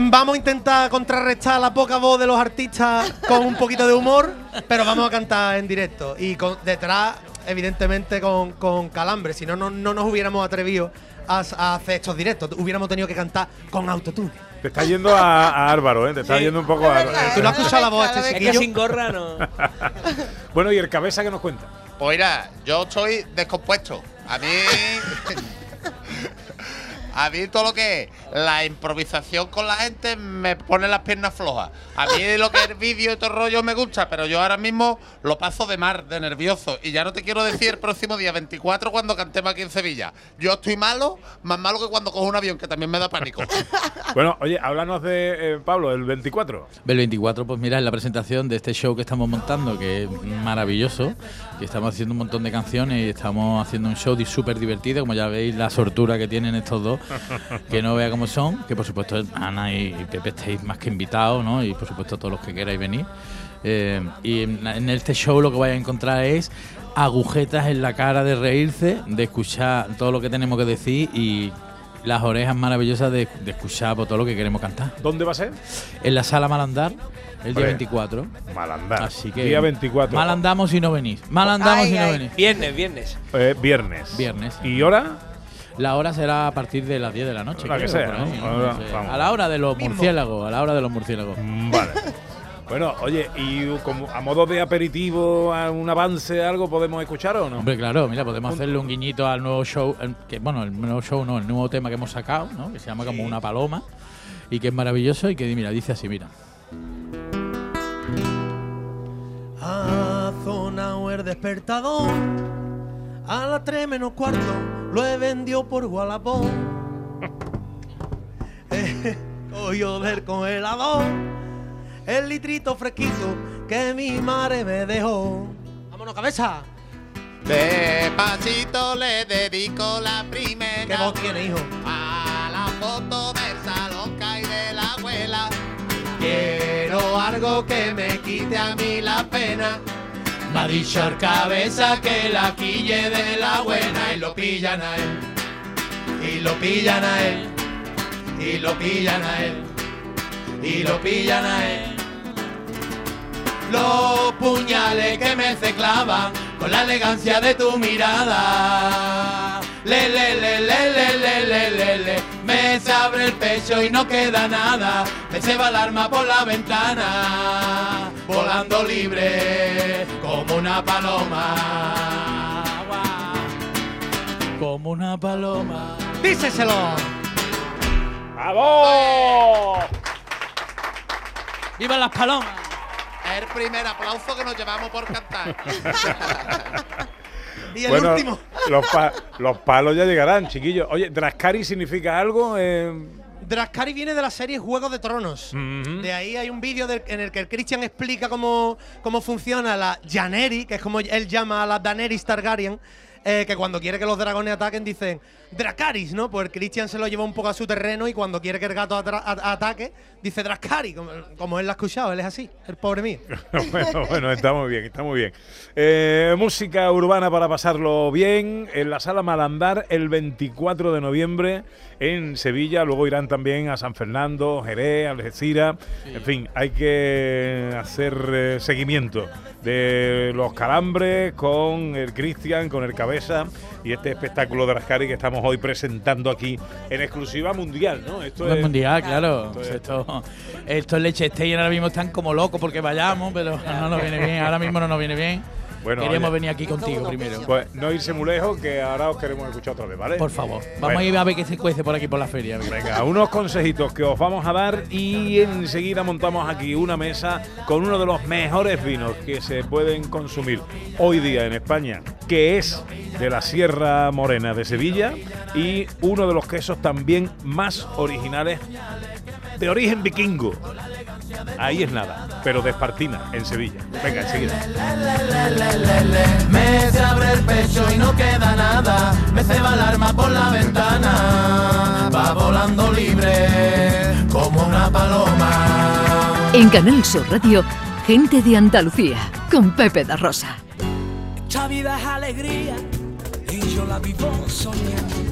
Vamos a intentar contrarrestar la poca voz de los artistas con un poquito de humor, pero vamos a cantar en directo. Y con, detrás, evidentemente, con, con calambre. Si no, no, no nos hubiéramos atrevido a, a hacer estos directos. Hubiéramos tenido que cantar con autotune. Te está yendo a, a Álvaro, ¿eh? Te está Sí. yendo un poco a verdad, ¿Tú no has es escuchado la voz este Es que chiquillo? sin gorra no. Bueno, ¿y el Cabeza qué nos cuenta? Pues mira, yo estoy descompuesto. A mí. A mí todo lo que es la improvisación con la gente me pone las piernas flojas. A mí lo que es el vídeo y todo el rollo me gusta, pero yo ahora mismo lo paso de mar, de nervioso. Y ya no te quiero decir el próximo día 24 cuando cantemos aquí en Sevilla. Yo estoy malo, más malo que cuando cojo un avión, que también me da pánico. Bueno, oye, háblanos de eh, Pablo, el 24. El 24, pues mira, es la presentación de este show que estamos montando, que es maravilloso, que estamos haciendo un montón de canciones y estamos haciendo un show súper divertido, como ya veis, la sortura que tienen estos dos, que no vea cómo son, que por supuesto Ana y y Pepe estáis más que invitados, ¿no? Y por supuesto todos los que queráis venir. Eh, y en, en este show lo que vais a encontrar es agujetas en la cara de reírse, de escuchar todo lo que tenemos que decir y las orejas maravillosas de, de escuchar por todo lo que queremos cantar. ¿Dónde va a ser? En la sala Malandar, el día Hombre, 24. Malandar. Así que. Día 24. Mal andamos si no venís. Mal andamos Ay, si no venís. Viernes, viernes. Eh, viernes. Viernes. ¿Y hora? La hora será a partir de las 10 de la noche. La que sea, ahí, ¿no? ¿no? Ahora, No sé. vamos. A la hora de los Mismo. murciélagos. A la hora de los murciélagos. Mm, Vale. Bueno, oye, ¿y como a modo de aperitivo, a un avance, algo podemos escuchar o no? Hombre, claro, mira, podemos hacerle un guiñito al nuevo show, que bueno, el nuevo show no, el nuevo tema que hemos sacado, ¿no? Que se llama como una paloma y que es maravilloso y que mira, dice así, mira. Ha sonado el despertador. A las 3 menos cuarto lo he vendido por Wallapop. Eh, Cogió del congelador el litrito fresquito que mi madre me dejó. ¡Vámonos, cabeza! Despacito le dedico la primera. ¿Qué voz tiene, hijo? A la foto del salón y de la abuela. Quiero algo que me quite a mí la pena. Ha dicho el cabeza que la quille de la buena y lo pillan a él. Y lo pillan a él. Y lo pillan a él. Y lo pillan a él. Los puñales que me se con la elegancia de tu mirada. Le, le, le, le, le, le, le, le, le. Me se abre el pecho y no queda nada. Me se va el arma por la ventana. Volando libre como una paloma. Como una paloma. ¡Díseselo! ¡Bravo! ¡Viva las palomas! Es el primer aplauso que nos llevamos por cantar. Y el Bueno, último. Los, pa- los palos ya llegarán, chiquillos. Oye, ¿Draskari significa algo? Eh, Draskari viene de la serie Juego de Tronos. De ahí hay un vídeo en el que el Christian explica cómo, cómo funciona la Janeri, que es como él llama a la Daenerys Targaryen, eh, que cuando quiere que los dragones ataquen dicen Dracaris, ¿no? Pues Christian se lo lleva un poco a su terreno y cuando quiere que el gato ataque, dice Draskari, como, como él lo ha escuchado, él es así, el pobre mío. bueno, bueno, está muy bien, está muy bien. Eh, música urbana para pasarlo bien en la sala Malandar el 24 de noviembre en Sevilla. Luego irán también a San Fernando, Jerez, Algeciras. En fin, hay que hacer eh, seguimiento de los calambres con el Cristian, con el Cabeza y este espectáculo de Rascari que estamos hoy presentando aquí en exclusiva mundial, ¿no? Esto es mundial, claro. esto es- Esto, esto es leche Stein ahora mismo están como locos porque vayamos, pero no nos viene bien. Ahora mismo no nos viene bien. Bueno, Queríamos oye. venir aquí contigo primero. Pues no irse muy lejos, que ahora os queremos escuchar otra vez, ¿vale? Por favor. Vamos Bueno. a ir a ver qué se cuece por aquí por la feria. Venga, unos consejitos que os vamos a dar y enseguida montamos aquí una mesa con uno de los mejores vinos que se pueden consumir hoy día en España, que es de la Sierra Morena de Sevilla y uno de los quesos también más originales de origen vikingo. Ahí es nada, pero de Espartina, en Sevilla. Venga, enseguida. Me se abre el pecho y no queda nada. Me ceba el arma por la ventana. Va volando libre como una paloma. En Canal Sur Radio, Gente de Andalucía, con Pepe da Rosa. Esta vida es alegría y yo la vivo soñando.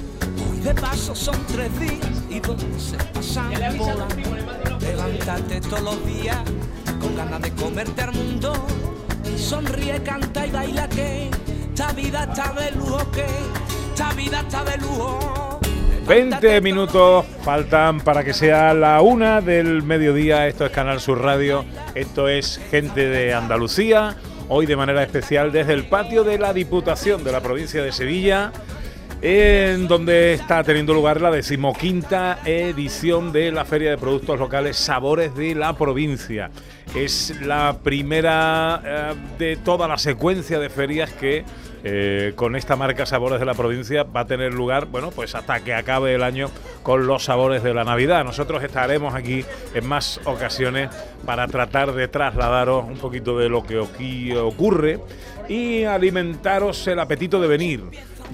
De paso son tres días y dos se pasan volando. Levantarte todos los días con ganas de comerte al mundo. Sonríe, canta y baila que esta vida está de lujo que esta vida está de lujo. 20 minutos faltan para que sea la una del mediodía. Esto es Canal Sur Radio. Esto es Gente de Andalucía. Hoy de manera especial desde el patio de la Diputación de la provincia de Sevilla. En donde está teniendo lugar la decimoquinta edición de la Feria de Productos Locales Sabores de la Provincia. Es la primera eh, de toda la secuencia de ferias que eh, con esta marca Sabores de la Provincia va a tener lugar, bueno, pues hasta que acabe el año con los sabores de la Navidad. Nosotros estaremos aquí en más ocasiones para tratar de trasladaros un poquito de lo que aquí ocurre y alimentaros el apetito de venir,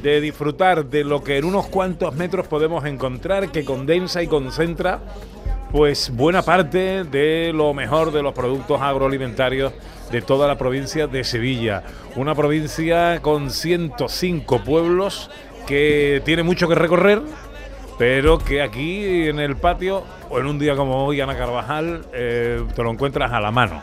de disfrutar de lo que en unos cuantos metros podemos encontrar que condensa y concentra pues buena parte de lo mejor de los productos agroalimentarios de toda la provincia de Sevilla. Una provincia con 105 pueblos que tiene mucho que recorrer, pero que aquí en el patio o en un día como hoy, Ana Carvajal, eh, te lo encuentras a la mano.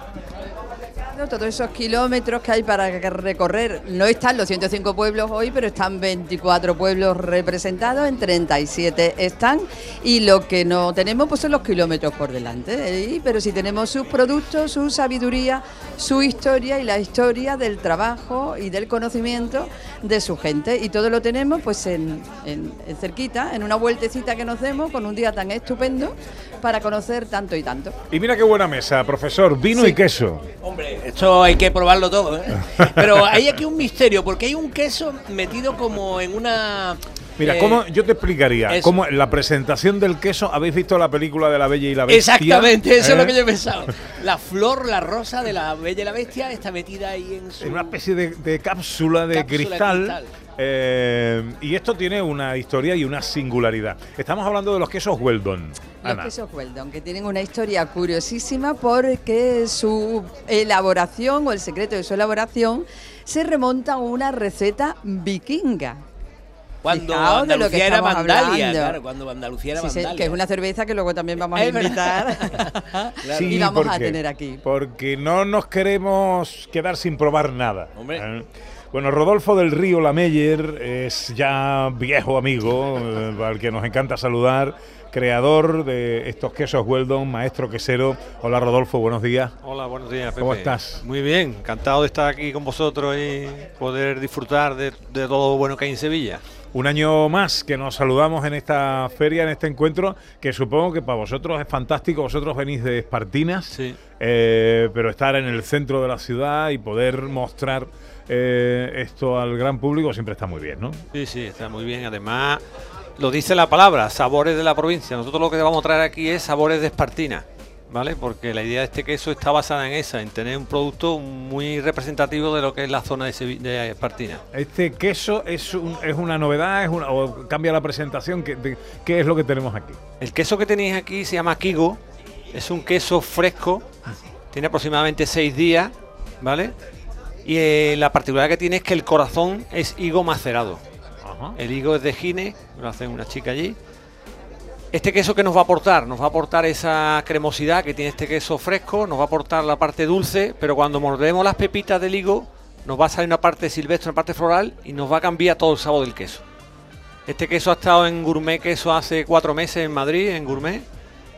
Todos esos kilómetros que hay para recorrer, no están los 105 pueblos hoy, pero están 24 pueblos representados, en 37 están, y lo que no tenemos pues son los kilómetros por delante, ¿eh? pero sí tenemos sus productos, su sabiduría, su historia y la historia del trabajo y del conocimiento de su gente, y todo lo tenemos pues en, en- en cerquita, en una vueltecita que nos demos con un día tan estupendo para conocer tanto y tanto. Y mira qué buena mesa, profesor, vino y queso. Hombre, esto hay que probarlo todo, ¿eh? Pero hay aquí un misterio, porque hay un queso metido como en una... Mira, eh, ¿cómo yo te explicaría? eso. ¿Cómo la presentación del queso? ¿Habéis visto la película de la Bella y la Bestia? Exactamente, eso es lo ¿Eh? que yo he pensado. La flor, la rosa de la Bella y la Bestia está metida ahí en su... En una especie de, de cápsula de Cápsula de cristal. cristal. Eh, y esto tiene una historia y una singularidad. Estamos hablando de los quesos Weldon. Los Ana. quesos Weldon, que tienen una historia curiosísima porque su elaboración o el secreto de su elaboración se remonta a una receta vikinga. Cuando Fijaos de lo que Andalucía era Vandalia, hablando. claro, cuando Andalucía era Sí, Vandalia. que es una cerveza que luego también vamos a invitar Sí, y vamos a tener aquí. Porque no nos queremos quedar sin probar nada. ¿eh? Bueno, Rodolfo del Río Lameyer es ya viejo amigo, eh, al que nos encanta saludar, creador de estos quesos Weldon, maestro quesero. Hola Rodolfo, buenos días. Hola, buenos días, Pepe. ¿Cómo estás? Muy bien, encantado de estar aquí con vosotros y poder disfrutar de, de todo lo bueno que hay en Sevilla. Un año más que nos saludamos en esta feria, en este encuentro, que supongo que para vosotros es fantástico. Vosotros venís de Espartinas, eh, pero estar en el centro de la ciudad y poder mostrar eh, esto al gran público siempre está muy bien, ¿no? Sí, sí, está muy bien. Además, lo dice la palabra, sabores de la provincia. Nosotros lo que vamos a traer aquí es sabores de Espartina, ¿vale? Porque la idea de este queso está basada en esa, en tener un producto muy representativo de lo que es la zona de, Espartina. Este queso es, un- es una novedad, es una, o cambia la presentación. ¿qué, de- ¿Qué es lo que tenemos aquí? El queso que tenéis aquí se llama Kigo. Es un queso fresco. Tiene aproximadamente seis días, ¿vale? Y eh, la particularidad que tiene es que el corazón es higo macerado. El higo es de Gine, lo hacen una chica allí. Este queso que nos va a aportar, nos va a aportar esa cremosidad que tiene este queso fresco, nos va a aportar la parte dulce, pero cuando mordemos las pepitas del higo, nos va a salir una parte silvestre, una parte floral y nos va a cambiar todo el sabor del queso. Este queso ha estado en Gourmet Queso hace cuatro meses en Madrid, en Gourmet,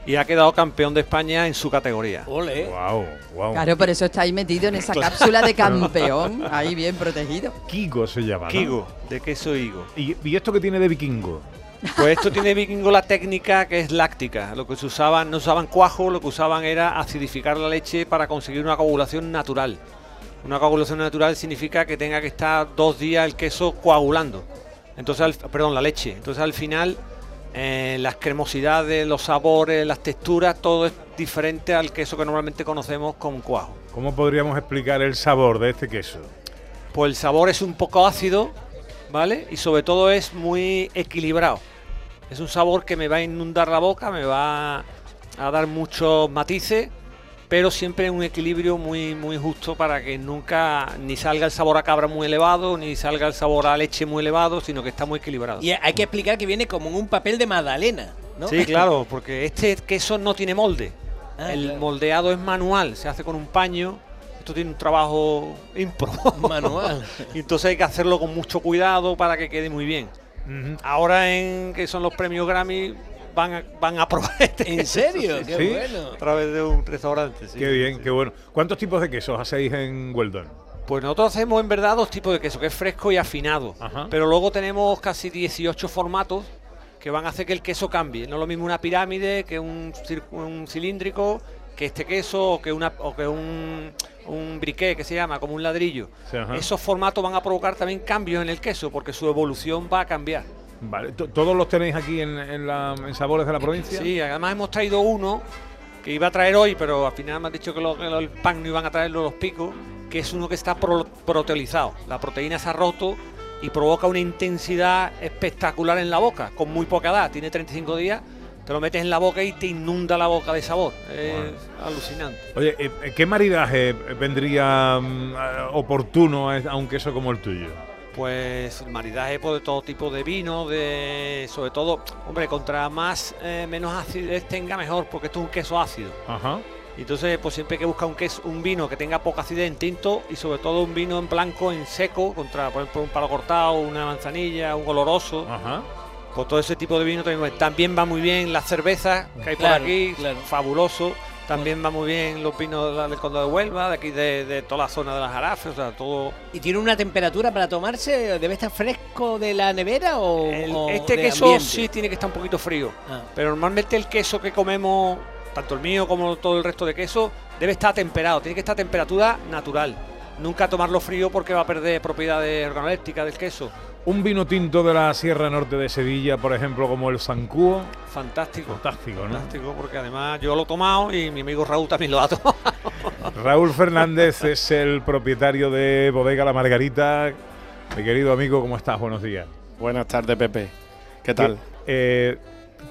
y ha quedado campeón de España en su categoría. Ole. Wow, wow. Claro, por eso está ahí metido en esa cápsula de campeón, ahí bien protegido. Kigo se llama. ¿no? Kigo, de queso higo. ¿Y, y esto que tiene de vikingo? Pues esto tiene vikingo la técnica que es láctica. Lo que se usaban, no usaban cuajo, lo que usaban era acidificar la leche para conseguir una coagulación natural. Una coagulación natural significa que tenga que estar dos días el queso coagulando. Entonces, al- perdón, la leche. Entonces al final eh, las cremosidades, los sabores, las texturas, todo es diferente al queso que normalmente conocemos con cuajo. ¿Cómo podríamos explicar el sabor de este queso? Pues el sabor es un poco ácido, ¿vale? Y sobre todo es muy equilibrado. Es un sabor que me va a inundar la boca, me va a dar muchos matices, pero siempre en un equilibrio muy, muy justo para que nunca ni salga el sabor a cabra muy elevado, ni salga el sabor a leche muy elevado, sino que está muy equilibrado. Y hay que explicar que viene como en un papel de magdalena, ¿no? Sí, claro, porque este queso no tiene molde. Ah, el claro. moldeado es manual, se hace con un paño. Esto tiene un trabajo impro. Manual. y entonces hay que hacerlo con mucho cuidado para que quede muy bien. Ahora en que son los premios Grammy van a, van a probar este ¿En queso, serio? sí, Qué sí. bueno. A través de un restaurante. sí. Qué bien, qué bueno. ¿Cuántos tipos de quesos hacéis en Weldon? Pues nosotros hacemos en verdad dos tipos de queso, que es fresco y afinado. Ajá. Pero luego tenemos casi 18 formatos que van a hacer que el queso cambie. No es lo mismo una pirámide que un, un cilíndrico, que este queso o que, una, o que un, un briquet que se llama, como un ladrillo. Sí. Esos formatos van a provocar también cambios en el queso porque su evolución va a cambiar. Vale, to- ¿Todos los tenéis aquí en, en la- en Sabores de la Provincia? Sí, además hemos traído uno que iba a traer hoy, pero al final me han dicho que, lo- que lo- el pan no iban a traerlo los picos, que es uno que está pro- proteolizado. La proteína se ha roto y provoca una intensidad espectacular en la boca, con muy poca edad. Tiene 35 días, te lo metes en la boca y te inunda la boca de sabor. Es alucinante. Oye, eh, ¿qué maridaje vendría mm, oportuno a un queso como el tuyo? Pues maridaje pues, de todo tipo de vino, de sobre todo, hombre, contra más eh, menos acidez tenga mejor, porque esto es un queso ácido. Ajá. Y Entonces, pues siempre hay que buscar un, queso, un vino que tenga poca acidez en tinto y sobre todo un vino en blanco, en seco, contra, por ejemplo, un palo cortado, una manzanilla, un oloroso. Ajá. Pues todo ese tipo de vino también, también va muy bien las cervezas que hay Claro, por aquí, claro. fabuloso. También va muy bien los vinos del Condado de Huelva, de aquí de, de toda la zona de las Jarafes, o sea, todo. ¿Y tiene una temperatura para tomarse? ¿Debe estar fresco de la nevera o, o Este de queso ambiente? sí tiene que estar un poquito frío. Ah. Pero normalmente el queso que comemos, tanto el mío como todo el resto de queso, debe estar temperado, tiene que estar a temperatura natural. Nunca tomarlo frío porque va a perder propiedades organolépticas del queso. Un vino tinto de la Sierra Norte de Sevilla, por ejemplo, como el Zancuo. Fantástico. Fantástico, ¿no? Fantástico, porque además yo lo he tomado y mi amigo Raúl también lo ha tomado. Raúl Fernández es el propietario de Bodega La Margarita. Mi querido amigo, ¿cómo estás? Buenos días. Buenas tardes, Pepe. ¿Qué tal? Eh,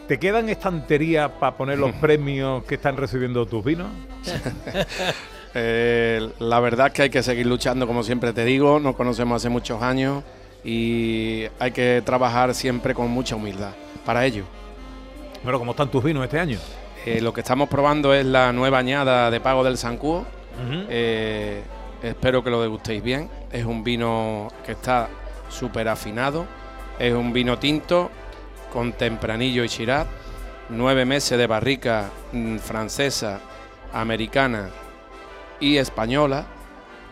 ¿Te quedan estanterías para poner los premios que están recibiendo tus vinos? Eh, la verdad es que hay que seguir luchando, como siempre te digo. Nos conocemos hace muchos años y hay que trabajar siempre con mucha humildad para ello. Bueno, ¿cómo están tus vinos este año? Eh, lo que estamos probando es la nueva añada de pago del Sancuo. Ujú. Eh, espero que lo degustéis bien. Es un vino que está súper afinado. Es un vino tinto con tempranillo y shiraz. Nueve meses de barrica mm, francesa, americana y española.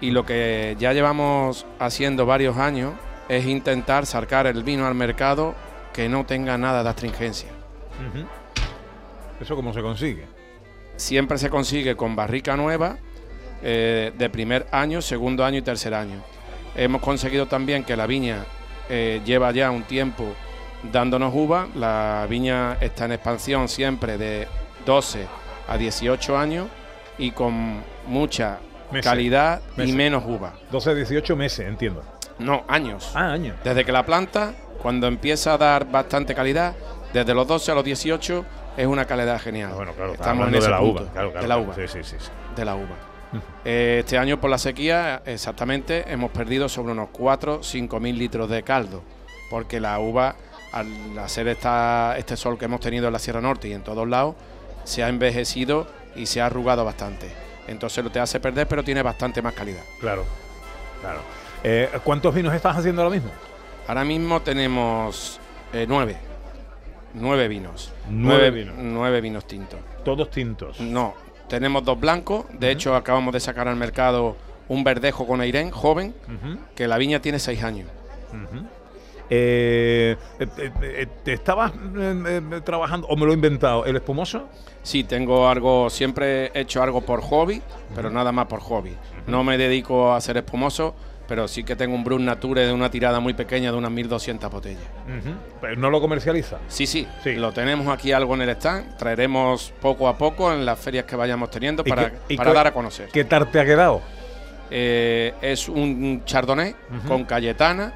Y lo que ya llevamos haciendo varios años es intentar sacar el vino al mercado que no tenga nada de astringencia. ¿Eso cómo se consigue? siempre se consigue con barrica nueva eh, de primer año, segundo año y tercer año. Hemos conseguido también que la viña eh, lleva ya un tiempo dándonos uva. La viña está en expansión siempre de 12 a 18 años y con mucha Meses. calidad y menos uva. 12, 18 meses, entiendo. No, años. Ah, años. Desde que la planta, cuando empieza a dar bastante calidad, desde los 12 a los 18 es una calidad genial. Bueno, claro, Estamos en ese de la punto, uva. Claro, claro, de la uva. Sí, sí, sí, sí. De la uva. Eh, este año por la sequía, exactamente, hemos perdido sobre unos 4 5 mil litros de caldo, porque la uva, al hacer esta, este sol que hemos tenido en la Sierra Norte y en todos lados, se ha envejecido y se ha arrugado bastante. Entonces lo te hace perder, pero tiene bastante más calidad. Claro, claro. Eh, ¿Cuántos vinos estás haciendo ahora mismo? Ahora mismo tenemos eh, nueve. Nueve vinos. Nueve vinos. Nueve vinos tintos. Todos tintos. No, tenemos dos blancos. De hecho, acabamos de sacar al mercado un verdejo con Airén, joven, que la viña tiene seis años. Eh, ¿Te estabas eh, eh, trabajando, o me lo he inventado, el espumoso? Sí, tengo algo, siempre he hecho algo por hobby, pero nada más por hobby. No me dedico a ser espumoso, pero sí que tengo un Brut Nature de una tirada muy pequeña de unas 1200 botellas. Pero no lo comercializa. Sí, sí, lo tenemos aquí algo en el stand. Traeremos poco a poco en las ferias que vayamos teniendo ¿Y para, qué- dar a conocer. ¿Qué tal te ha quedado? Eh, es un chardonnay con cayetana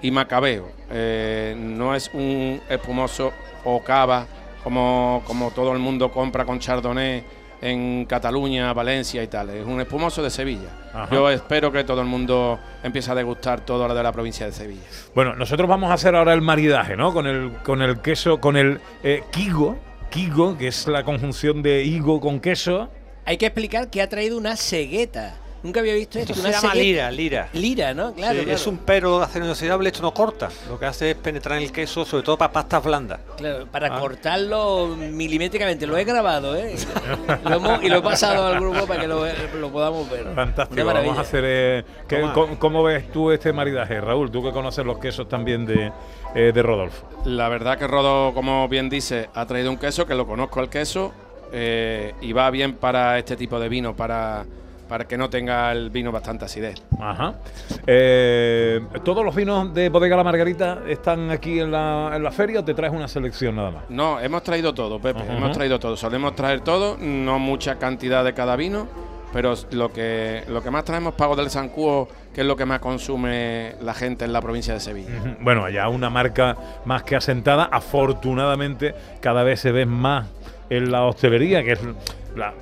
y macabeo. Eh, no es un espumoso o cava como, como todo el mundo compra con chardonnay en Cataluña, Valencia y tal. Es un espumoso de Sevilla. Ajá. Yo espero que todo el mundo empiece a degustar todo lo de la provincia de Sevilla. Bueno, nosotros vamos a hacer ahora el maridaje, ¿no? Con el, con el queso, con el eh, kigo, kigo, que es la conjunción de higo con queso. Hay que explicar que ha traído una cegueta. Nunca había visto esto. Se llama lira, lira. Lira, ¿no? Claro, Sí, claro. Es un pero de acero inoxidable, esto no corta. Lo que hace es penetrar en el queso, sobre todo para pastas blandas. Claro, para Ah. cortarlo milimétricamente. Lo he grabado, ¿eh? Lo hemos- y lo he pasado al grupo para que lo, lo podamos ver. Fantástico. Vamos a hacer. eh, ¿qué- Toma. cómo, cómo ves tú este maridaje, Raúl? Tú que conoces los quesos también de, eh, de Rodolfo. La verdad que Rodo, como bien dice, ha traído un queso que lo conozco el queso eh, y va bien para este tipo de vino, para, para que no tenga el vino bastante acidez. Ajá. Eh, ¿Todos los vinos de Bodega La Margarita están aquí en la, en la feria o te traes una selección nada más? No, hemos traído todo, Pepe, Ajá. hemos traído todo. Solemos traer todo, no mucha cantidad de cada vino, pero lo que, lo que más traemos es Pago del Sancuo, que es lo que más consume la gente en la provincia de Sevilla. Bueno, allá una marca más que asentada. Afortunadamente, cada vez se ve más en la hostelería, que es la-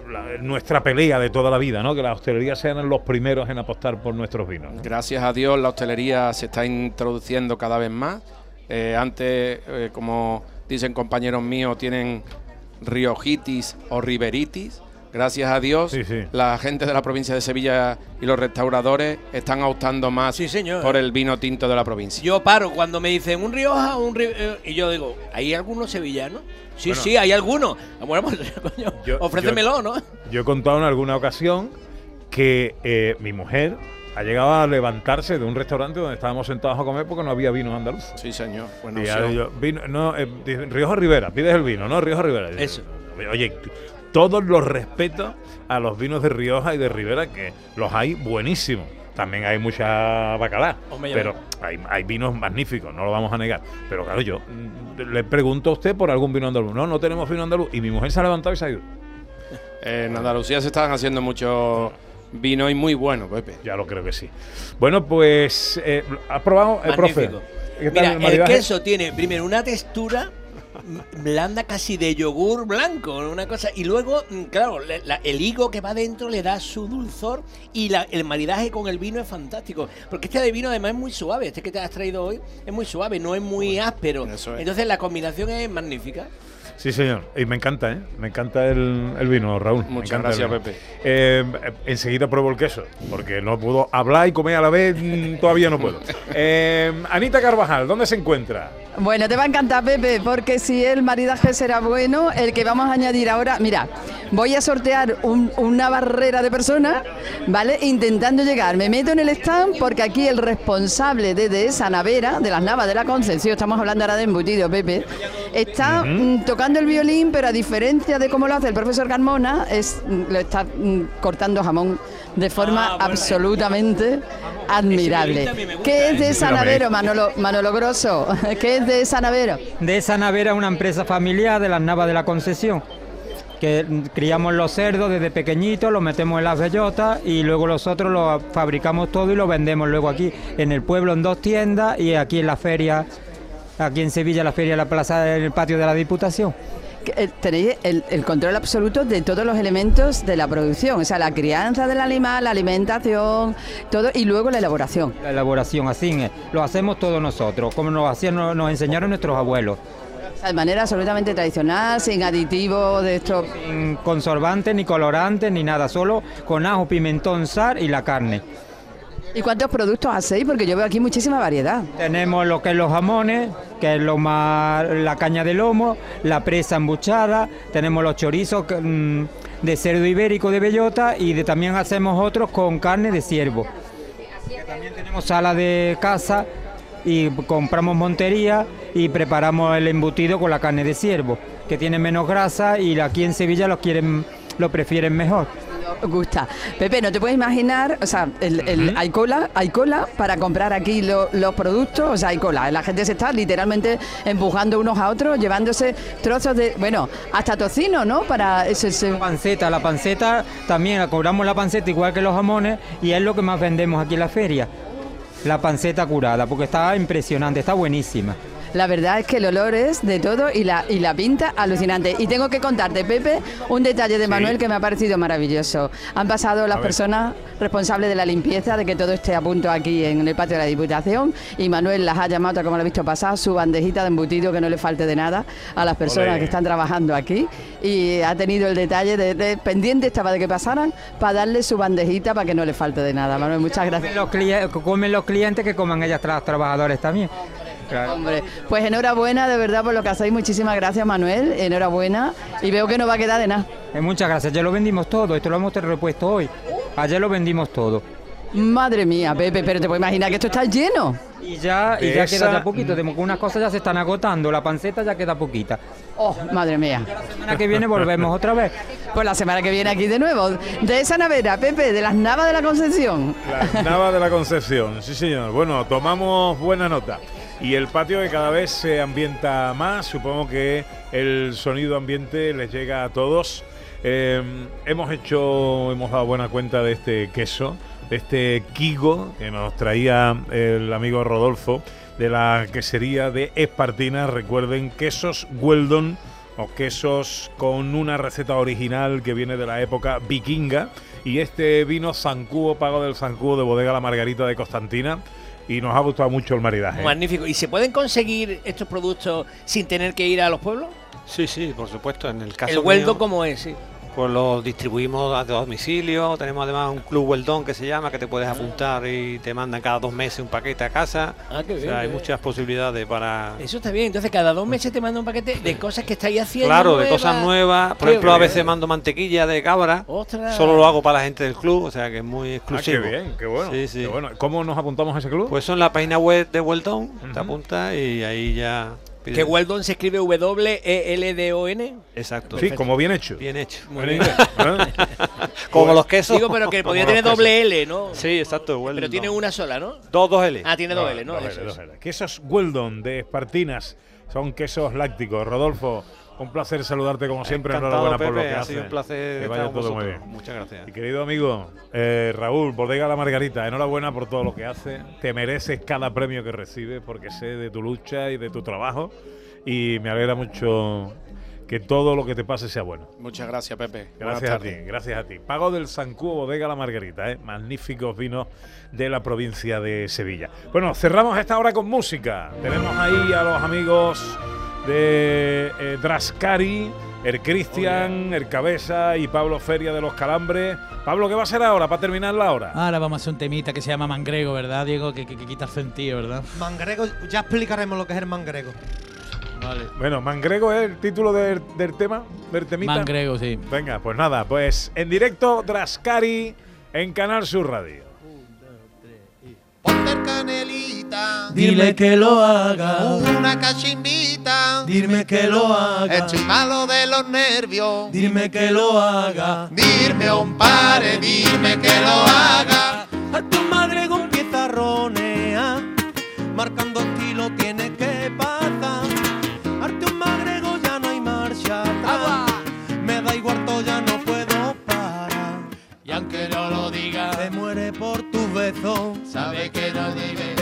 nuestra pelea de toda la vida, ¿no? Que la hostelería sean los primeros en apostar por nuestros vinos. ¿no? Gracias a Dios la hostelería se está introduciendo cada vez más. Eh, antes, eh, como dicen compañeros míos, tienen riojitis o riberitis. Gracias a Dios, la gente de la provincia de Sevilla y los restauradores están optando más por el vino tinto de la provincia. Yo paro cuando me dicen un Rioja, un Ri- eh, y yo digo, ¿hay algunos sevillanos? Sí, Bueno. sí, hay algunos. Bueno, pues, coño, Yo- ofrécemelo, yo- ¿no? Yo he contado en alguna ocasión que eh, mi mujer ha llegado a levantarse de un restaurante donde estábamos sentados a comer porque no había vino andaluz. Sí, señor. Y yo, vino, no, eh, Rioja Rivera, pides el vino, ¿no? Rioja Rivera. Eso. Oye, todos los respetos a los vinos de Rioja y de Rivera, que los hay buenísimos. También hay mucha bacalá, Hombre, pero hay, hay vinos magníficos, no lo vamos a negar. Pero claro, yo mm, le pregunto a usted por algún vino andaluz. No, no tenemos vino andaluz. Y mi mujer se ha levantado y se ha ido. En Andalucía se están haciendo muchos vinos y muy buenos, Pepe. Ya lo creo que sí. Bueno, pues, eh, ¿has probado, el profe? Magnífico. ¿Qué tal Mira, el queso tiene primero una textura blanda casi de yogur blanco, una cosa, y luego, mm, claro, la- el higo que va dentro le da su dulzor y la- el maridaje con el vino es fantástico, porque este de vino además es muy suave, este que te has traído hoy es muy suave, no es muy áspero, entonces la combinación es magnífica. Sí, señor. Y me encanta, ¿eh? Me encanta el, el vino, Raúl. Me Muchas gracias, vino. Pepe. Eh, eh, enseguida pruebo el queso, porque no puedo hablar y comer a la vez, mm, todavía no puedo. Eh, Anita Carvajal, ¿dónde se encuentra? Bueno, te va a encantar, Pepe, porque si el maridaje será bueno, el que vamos a añadir ahora, mira, voy a sortear un- una barrera de personas, ¿vale? Intentando llegar. Me meto en el stand porque aquí el responsable de, de esa navera, de las navas de la Concepción, estamos hablando ahora de embutido, Pepe, está mm, tocando el violín, pero a diferencia de cómo lo hace el profesor Carmona, es, mm, lo está mm, cortando jamón de forma absolutamente admirable. gusta, ¿Qué es de. Sanavero, Manolo, Manolo Grosso? ¿Qué es de Sanavero? De esa navera una empresa familiar de las Navas de la Concesión, que criamos los cerdos desde pequeñitos, los metemos en las bellotas y luego nosotros los fabricamos todo y lo vendemos luego aquí en el pueblo en dos tiendas y aquí en la feria, aquí en Sevilla, la feria de la plaza, en el patio de la Diputación. Eh, Tenéis el, el control absoluto de todos los elementos de la producción, o sea, la crianza del animal, la alimentación, todo, y luego la elaboración. La elaboración así es, lo hacemos todos nosotros, como nos, hacían, nos, nos enseñaron nuestros abuelos. O sea, de manera absolutamente tradicional, sin aditivos de esto. Sin conservantes, ni colorantes, ni nada, solo con ajo, pimentón, sal y la carne. ¿Y cuántos productos hacéis? Porque yo veo aquí muchísima variedad. Tenemos lo que es los jamones, que es lo más, la caña de lomo, la presa embuchada, tenemos los chorizos mm, de cerdo ibérico de bellota y también hacemos otros con carne de ciervo. También tenemos sala de casa y compramos montería y preparamos el embutido con la carne de ciervo, que tiene menos grasa y aquí en Sevilla lo quieren, lo prefieren mejor. Gusta. Pepe, no te puedes imaginar, o sea, el, el- hay cola, hay cola para comprar aquí lo- los productos, o sea, hay cola. La gente se está literalmente empujando unos a otros, llevándose trozos de, bueno, hasta tocino, ¿no? Para ese, ese- panceta, la panceta también la cobramos la panceta igual que los jamones y es lo que más vendemos aquí en la feria. La panceta curada, porque está impresionante, está buenísima. La verdad es que el olor es de todo y la, y la pinta alucinante. Y tengo que contarte, Pepe, un detalle de Manuel que me ha parecido maravilloso. Han pasado las personas responsables de la limpieza, de que todo esté a punto aquí en el patio de la Diputación, y Manuel las ha llamado, como lo he visto pasar, su bandejita de embutido, que no le falte de nada a las personas que están trabajando aquí. Y ha tenido el detalle de, de- pendiente estaba de que pasaran para darle su bandejita para que no le falte de nada. Manuel, muchas gracias. Los comen los clientes que coman ellas los trabajadores también. Claro. Hombre, pues enhorabuena de verdad por lo que hacéis. Muchísimas gracias, Manuel. Enhorabuena. Y veo que no va a quedar de nada. Eh, muchas gracias, ya lo vendimos todo, esto lo hemos repuesto hoy. Ayer lo vendimos todo. Madre mía, Pepe, pero te puedes imaginar que esto está lleno. Y ya, y ya queda ya poquito, unas cosas ya se están agotando, la panceta ya queda poquita. Oh, madre mía. La semana que viene volvemos otra vez. Pues la semana que viene aquí de nuevo. De esa navera, Pepe, de las navas de la Concepción. La Nava de la Concepción, sí señor. Bueno, tomamos buena nota. Y el patio que cada vez se ambienta más, supongo que el sonido ambiente les llega a todos. Eh, hemos hecho, hemos dado buena cuenta de este queso, de este Kigo que nos traía el amigo Rodolfo de la quesería de Espartina. Recuerden, quesos Weldon o quesos con una receta original que viene de la época vikinga. Y este vino Zancudo, pago del Zancudo de Bodega La Margarita de Constantina. Y nos ha gustado mucho el maridaje. Magnífico. ¿Y se pueden conseguir estos productos sin tener que ir a los pueblos? Sí, sí, por supuesto. En el caso El Hueldo, mío, como es? Sí. Pues lo distribuimos a domicilio. Tenemos además un club Weldon que se llama, que te puedes apuntar y te mandan cada dos meses un paquete a casa. Ah, qué O bien, sea, hay qué bien. muchas posibilidades para. Eso está bien. Entonces, cada dos meses te manda un paquete de cosas que estáis haciendo. Claro, de cosas nuevas. Por Qué ejemplo, a veces mando mantequilla de cabra. Ostras. Solo lo hago para la gente del club, o sea que es muy Ah, qué exclusivo. bien, qué bueno. Sí, sí. qué bueno. ¿Cómo nos apuntamos a ese club? Pues son la página web de Weldon, te apuntas y ahí ya. Que Weldon se escribe W-E-L-D-O-N. Exacto. Sí, como bien hecho. Bien hecho. Inglés, ¿eh? Como los quesos. Digo, pero que podía tener doble L, ¿no? Sí, exacto. Weldon. Pero tiene una sola, ¿no? Dos, dos L. Ah, tiene doble L, ¿no? Dos Eso L, es. dos L. Quesos Weldon de Espartinas. Son quesos lácticos. Rodolfo, un placer saludarte como siempre. Encantado, Enhorabuena por lo que ha haces. sido un placer Que vaya todo muy bien. Muchas gracias. Y querido amigo eh, Raúl, Bodega La Margarita, enhorabuena por todo lo que haces. Te mereces cada premio que recibes porque sé de tu lucha y de tu trabajo. Y me alegra mucho que todo lo que te pase sea bueno. Muchas gracias, Pepe. Gracias a ti, gracias a ti. Pago del Sancuo Bodega La Margarita, ¿eh? magníficos vinos de la provincia de Sevilla. Bueno, cerramos esta hora con música. Tenemos ahí a los amigos de eh, Drascari, el Cristian, el Cabeza y Pablo Feria de los Calambres. Pablo, ¿qué va a ser ahora para terminar la hora? Ahora vamos a hacer un temita que se llama Mangrego, ¿verdad, Diego? Que, que, que quita el sentido, ¿verdad? Mangrego, ya explicaremos lo que es el mangrego. Vale. Bueno, Mangrego es el título del, del tema, del temita. Mangrego, sí. Venga, pues nada, pues en directo Drascari en Canal Sur Radio. Ponte canelita. Dile que lo haga. Una cachimbita. Dime que lo haga. Estoy malo de los nervios. Dime que lo haga. Dime un pare, dime que lo haga. A tu madre con pizarrones, marcando estilo tiene que pasar. Arte un magrego ya no hay marcha atrás. Me da igual todo, ya no puedo parar. Y aunque no lo diga, Se muere por tus besos, sabe que no debe.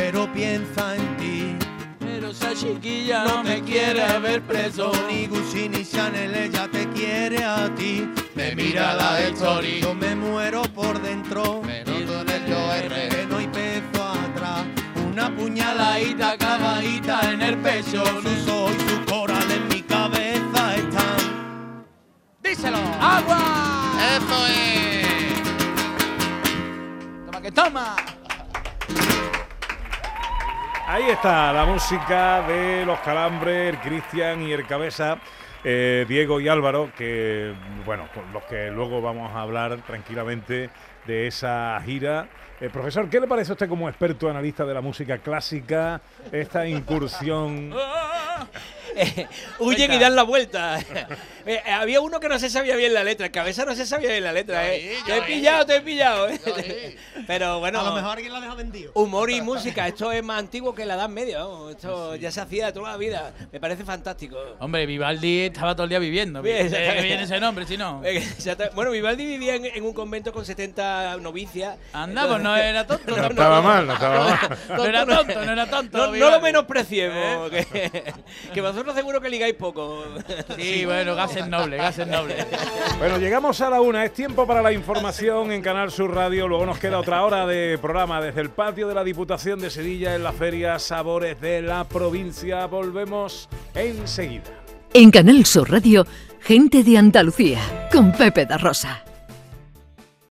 Piensa en ti. Pero esa chiquilla No me quiere ver preso, ni Gucci ni Chanel, ella te quiere a ti. Me mira la story. Yo me muero por dentro. Me noto en el yo R. Que no hay peso atrás. Una puñaladita clavadita en el pecho. Su ojos y su coral en mi cabeza están. ¡Díselo! ¡Agua! Eso es. ¡Toma que toma! Ahí está la música de los Calambres, Cristian y el Cabeza, eh, Diego y Álvaro, que, bueno, con los que luego vamos a hablar tranquilamente de esa gira. Eh, profesor, ¿qué le parece a usted como experto analista de la música clásica, esta incursión? Eh, huyen y dan la vuelta. Eh, había uno que no se sabía bien la letra, el cabeza no se sabía bien la letra. eh. Yo Te he pillado, te he pillado. eh. Pero bueno, A lo mejor alguien la deja vendido. humor y música, esto es más antiguo que la Edad Media. vamos, Esto ya se hacía de toda la vida. Me parece fantástico. Hombre, Vivaldi estaba todo el día viviendo. Bien, ¿De qué viene ese nombre, si no? Eh, Bueno, Vivaldi vivía en, en un convento con 70 era novicia. Anda, pues no era tonto. No estaba mal, no estaba mal. No era tonto, no era tonto. No, no lo menospreciemos. Que, que vosotros seguro que ligáis poco. Sí, bueno, gases nobles, gases nobles. Bueno, llegamos a la una. Es tiempo para la información en Canal Sur Radio. Luego nos queda otra hora de programa desde el patio de la Diputación de Sevilla en la Feria Sabores de la Provincia. Volvemos enseguida. En Canal Sur Radio, gente de Andalucía, con Pepe da Rosa.